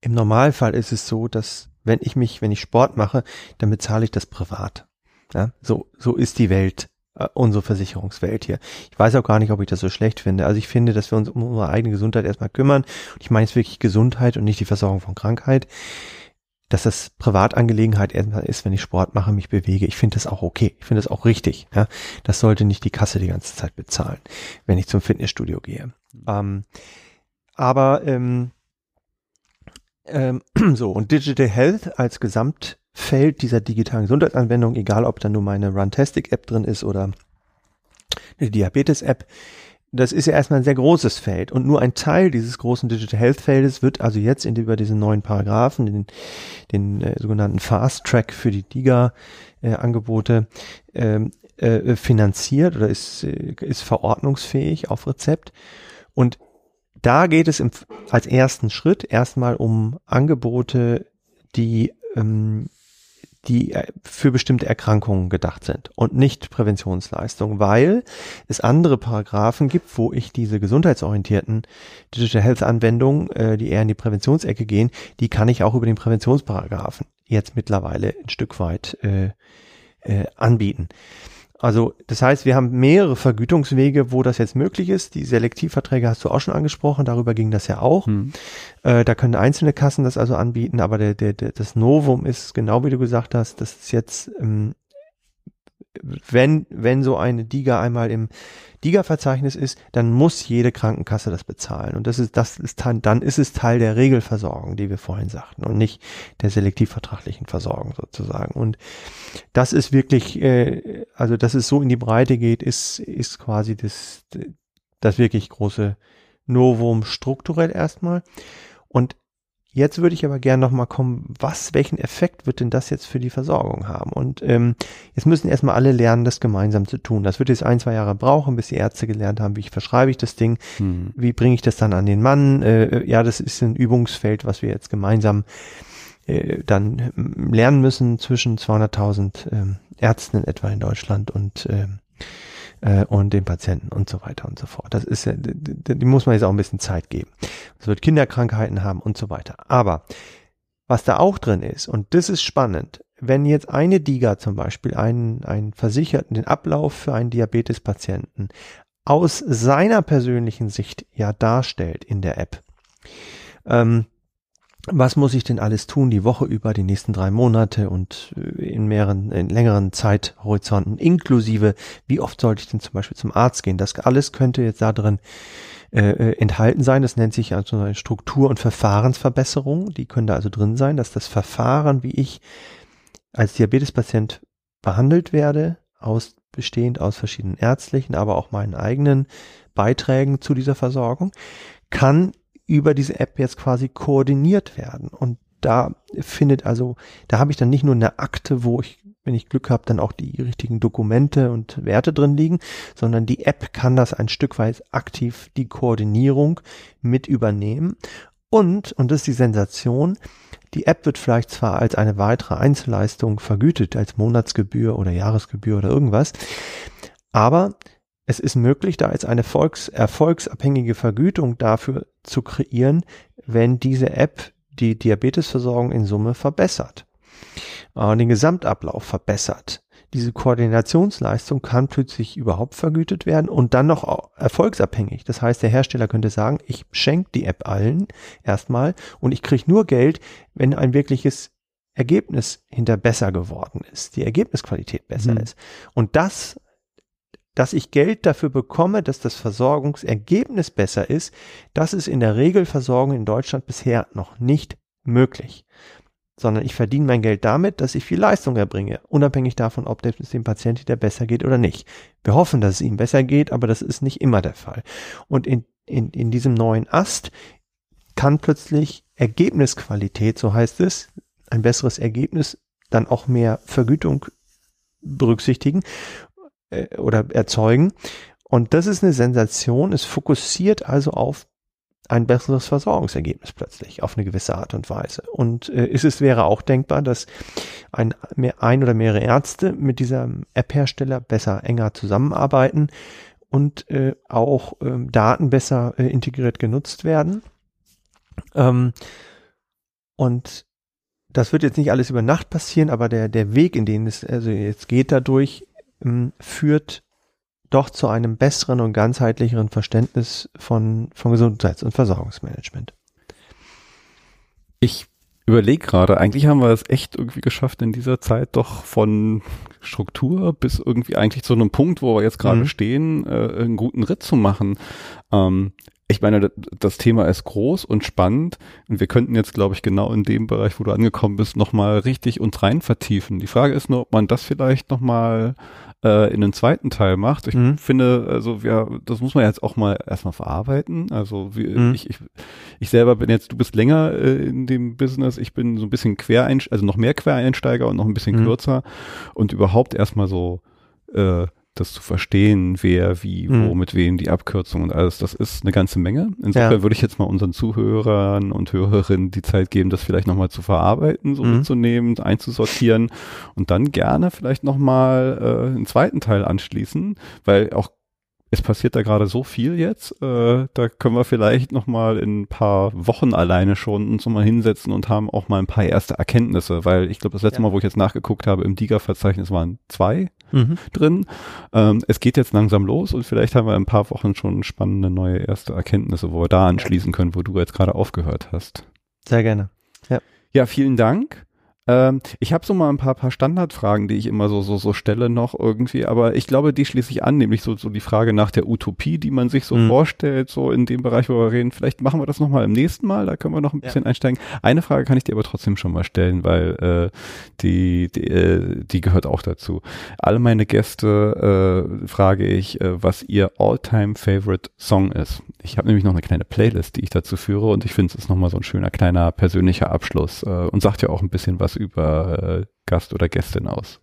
Im Normalfall ist es so, dass wenn ich mich, wenn ich Sport mache, dann bezahle ich das privat. Ja, so, so ist die Welt, äh, unsere Versicherungswelt hier. Ich weiß auch gar nicht, ob ich das so schlecht finde. Also ich finde, dass wir uns um unsere eigene Gesundheit erstmal kümmern. Ich meine jetzt wirklich Gesundheit und nicht die Versorgung von Krankheit. Dass das Privatangelegenheit erstmal ist, wenn ich Sport mache, mich bewege. Ich finde das auch okay. Ich finde das auch richtig. Ja, das sollte nicht die Kasse die ganze Zeit bezahlen, wenn ich zum Fitnessstudio gehe. Mhm. Ähm, aber ähm, ähm, so und Digital Health als Gesamt Feld dieser digitalen Gesundheitsanwendung, egal ob da nur meine Runtastic-App drin ist oder eine Diabetes-App, das ist ja erstmal ein sehr großes Feld und nur ein Teil dieses großen Digital Health Feldes wird also jetzt in, über diesen neuen Paragraphen, den, den äh, sogenannten Fast Track für die DIGA-Angebote äh, ähm, äh, finanziert oder ist, äh, ist verordnungsfähig auf Rezept. Und da geht es im, als ersten Schritt erstmal um Angebote, die ähm, die äh, für bestimmte Erkrankungen gedacht sind und nicht Präventionsleistungen, weil es andere Paragraphen gibt, wo ich diese gesundheitsorientierten Digital Health Anwendungen, äh, die eher in die Präventionsecke gehen, die kann ich auch über den Präventionsparagraphen jetzt mittlerweile ein Stück weit äh, äh, anbieten. Also das heißt, wir haben mehrere Vergütungswege, wo das jetzt möglich ist. Die Selektivverträge hast du auch schon angesprochen, darüber ging das ja auch. Hm. Äh, da können einzelne Kassen das also anbieten, aber der, der, der, das Novum ist genau wie du gesagt hast, das ist jetzt ähm, wenn, wenn so eine DIGA einmal im DIGA-Verzeichnis ist, dann muss jede Krankenkasse das bezahlen. Und das ist, das ist dann ist es Teil der Regelversorgung, die wir vorhin sagten, und nicht der selektivvertraglichen Versorgung sozusagen. Und das ist wirklich, äh, also dass es so in die Breite geht, ist, ist quasi das, das wirklich große Novum strukturell erstmal. Und Jetzt würde ich aber gerne nochmal kommen, was, welchen Effekt wird denn das jetzt für die Versorgung haben? Und ähm, jetzt müssen erstmal alle lernen, das gemeinsam zu tun. Das wird jetzt ein, zwei Jahre brauchen, bis die Ärzte gelernt haben, wie ich verschreibe ich das Ding, hm. wie bringe ich das dann an den Mann. Äh, ja, das ist ein Übungsfeld, was wir jetzt gemeinsam äh, dann lernen müssen zwischen 200.000 äh, Ärzten in etwa in Deutschland und äh, äh, und den Patienten und so weiter und so fort. Das ist die muss man jetzt auch ein bisschen Zeit geben. Es wird Kinderkrankheiten haben und so weiter. Aber was da auch drin ist, und das ist spannend, wenn jetzt eine DIGA zum Beispiel einen, einen Versicherten, den Ablauf für einen Diabetespatienten aus seiner persönlichen Sicht ja darstellt in der App, ähm, was muss ich denn alles tun die Woche über, die nächsten drei Monate und äh, in mehreren, in längeren Zeithorizonten, inklusive, wie oft sollte ich denn zum Beispiel zum Arzt gehen? Das alles könnte jetzt da drin äh, äh enthalten sein. Das nennt sich also eine Struktur- und Verfahrensverbesserung. Die können da also drin sein, dass das Verfahren, wie ich als Diabetespatient behandelt werde, aus, bestehend aus verschiedenen ärztlichen, aber auch meinen eigenen Beiträgen zu dieser Versorgung, kann über diese App jetzt quasi koordiniert werden. Und da findet also, da habe ich dann nicht nur eine Akte, wo ich, wenn ich Glück habe, dann auch die richtigen Dokumente und Werte drin liegen, sondern die App kann das ein Stück weit aktiv die Koordinierung mit übernehmen. Und, und das ist die Sensation, die App wird vielleicht zwar als eine weitere Einzelleistung vergütet, als Monatsgebühr oder Jahresgebühr oder irgendwas, aber es ist möglich, da jetzt eine Volks erfolgsabhängige Vergütung dafür zu kreieren, wenn diese App die Diabetesversorgung in Summe verbessert, äh, den Gesamtablauf verbessert. Diese Koordinationsleistung kann plötzlich überhaupt vergütet werden und dann noch erfolgsabhängig. Das heißt, der Hersteller könnte sagen, ich schenke die App allen erstmal und ich kriege nur Geld, wenn ein wirkliches Ergebnis hinter besser geworden ist, die Ergebnisqualität besser mhm. ist. Und das dass ich Geld dafür bekomme, dass das Versorgungsergebnis besser ist, das ist in der Regelversorgung in Deutschland bisher noch nicht möglich. Sondern ich verdiene mein Geld damit, dass ich viel Leistung erbringe, unabhängig davon, ob es dem Patienten wieder besser geht oder nicht. Wir hoffen, dass es ihm besser geht, aber das ist nicht immer der Fall. Und in, in, in diesem neuen Ast kann plötzlich Ergebnisqualität, so heißt es, ein besseres Ergebnis, dann auch mehr Vergütung berücksichtigen äh, oder erzeugen. Und das ist eine Sensation. Es fokussiert also auf ein besseres Versorgungsergebnis plötzlich auf eine gewisse Art und Weise. Und äh, ist es wäre auch denkbar, dass ein, mehr, ein oder mehrere Ärzte mit diesem App-Hersteller besser enger zusammenarbeiten und äh, auch ähm, Daten besser äh, integriert genutzt werden. Ähm, und das wird jetzt nicht alles über Nacht passieren, aber der, der Weg, in den es also jetzt geht dadurch, ähm, führt doch zu einem besseren und ganzheitlicheren Verständnis von, von Gesundheits- und Versorgungsmanagement. Ich überlege gerade, eigentlich haben wir es echt irgendwie geschafft, in dieser Zeit doch von Struktur bis irgendwie eigentlich zu einem Punkt, wo wir jetzt gerade mhm. stehen, äh, einen guten Ritt zu machen. Ähm, ich meine, das Thema ist groß und spannend und wir könnten jetzt, glaube ich, genau in dem Bereich, wo du angekommen bist, nochmal richtig uns rein vertiefen. Die Frage ist nur, ob man das vielleicht nochmal äh, in den zweiten Teil macht. Ich mhm. finde, also wir, das muss man jetzt auch mal erstmal verarbeiten. Also wie, mhm. ich, ich, ich selber bin jetzt, du bist länger äh, in dem Business, ich bin so ein bisschen Quereinsteiger, also noch mehr Quereinsteiger und noch ein bisschen mhm. kürzer und überhaupt erstmal so äh, das zu verstehen, wer, wie, wo, mhm. mit wem, die Abkürzung und alles, das ist eine ganze Menge. Insofern ja. würde ich jetzt mal unseren Zuhörern und Hörerinnen die Zeit geben, das vielleicht nochmal zu verarbeiten, so mhm. mitzunehmen, einzusortieren und dann gerne vielleicht nochmal äh, einen zweiten Teil anschließen, weil auch es passiert da gerade so viel jetzt, äh, da können wir vielleicht noch mal in ein paar Wochen alleine schon uns mal hinsetzen und haben auch mal ein paar erste Erkenntnisse, weil ich glaube, das letzte ja. Mal, wo ich jetzt nachgeguckt habe, im DIGA-Verzeichnis waren zwei mhm. drin. Ähm, es geht jetzt langsam los und vielleicht haben wir in ein paar Wochen schon spannende neue erste Erkenntnisse, wo wir da anschließen können, wo du jetzt gerade aufgehört hast. Sehr gerne. Ja, ja vielen Dank. Ähm, ich habe so mal ein paar, paar Standardfragen, die ich immer so, so, so stelle noch irgendwie, aber ich glaube, die schließe ich an, nämlich so, so die Frage nach der Utopie, die man sich so mhm. vorstellt, so in dem Bereich, wo wir reden. Vielleicht machen wir das nochmal im nächsten Mal, da können wir noch ein bisschen ja. einsteigen. Eine Frage kann ich dir aber trotzdem schon mal stellen, weil äh, die, die, äh, die gehört auch dazu. Alle meine Gäste äh, frage ich, äh, was ihr All-Time Favorite Song ist. Ich habe nämlich noch eine kleine Playlist, die ich dazu führe und ich finde, es ist nochmal so ein schöner kleiner persönlicher Abschluss äh, und sagt ja auch ein bisschen was über äh, Gast oder Gästin aus.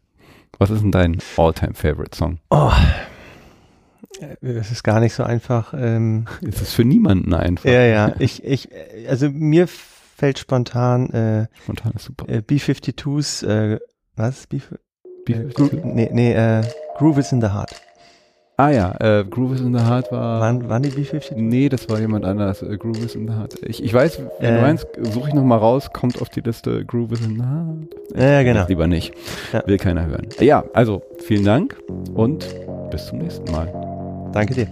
Was ist denn dein All-Time-Favorite-Song? Oh, es ist gar nicht so einfach. Ähm, es ist für niemanden einfach. Ja, ja. Ich, ich, also mir fällt spontan, äh, spontan ist super. Äh, B-52s, äh, was? B, B-52? Äh, nee, nee, äh, Groove is in the Heart. Ah ja, äh, Groove is in the Heart war. Waren, waren die B-52? Nee, das war jemand anders. Äh, Groove is in the Heart. Ich, ich weiß, wenn äh, du meinst, suche ich nochmal raus, kommt auf die Liste Groove is in the Heart. Ich ja, genau. Lieber nicht. Ja. Will keiner hören. Ja, also vielen Dank und bis zum nächsten Mal. Danke dir.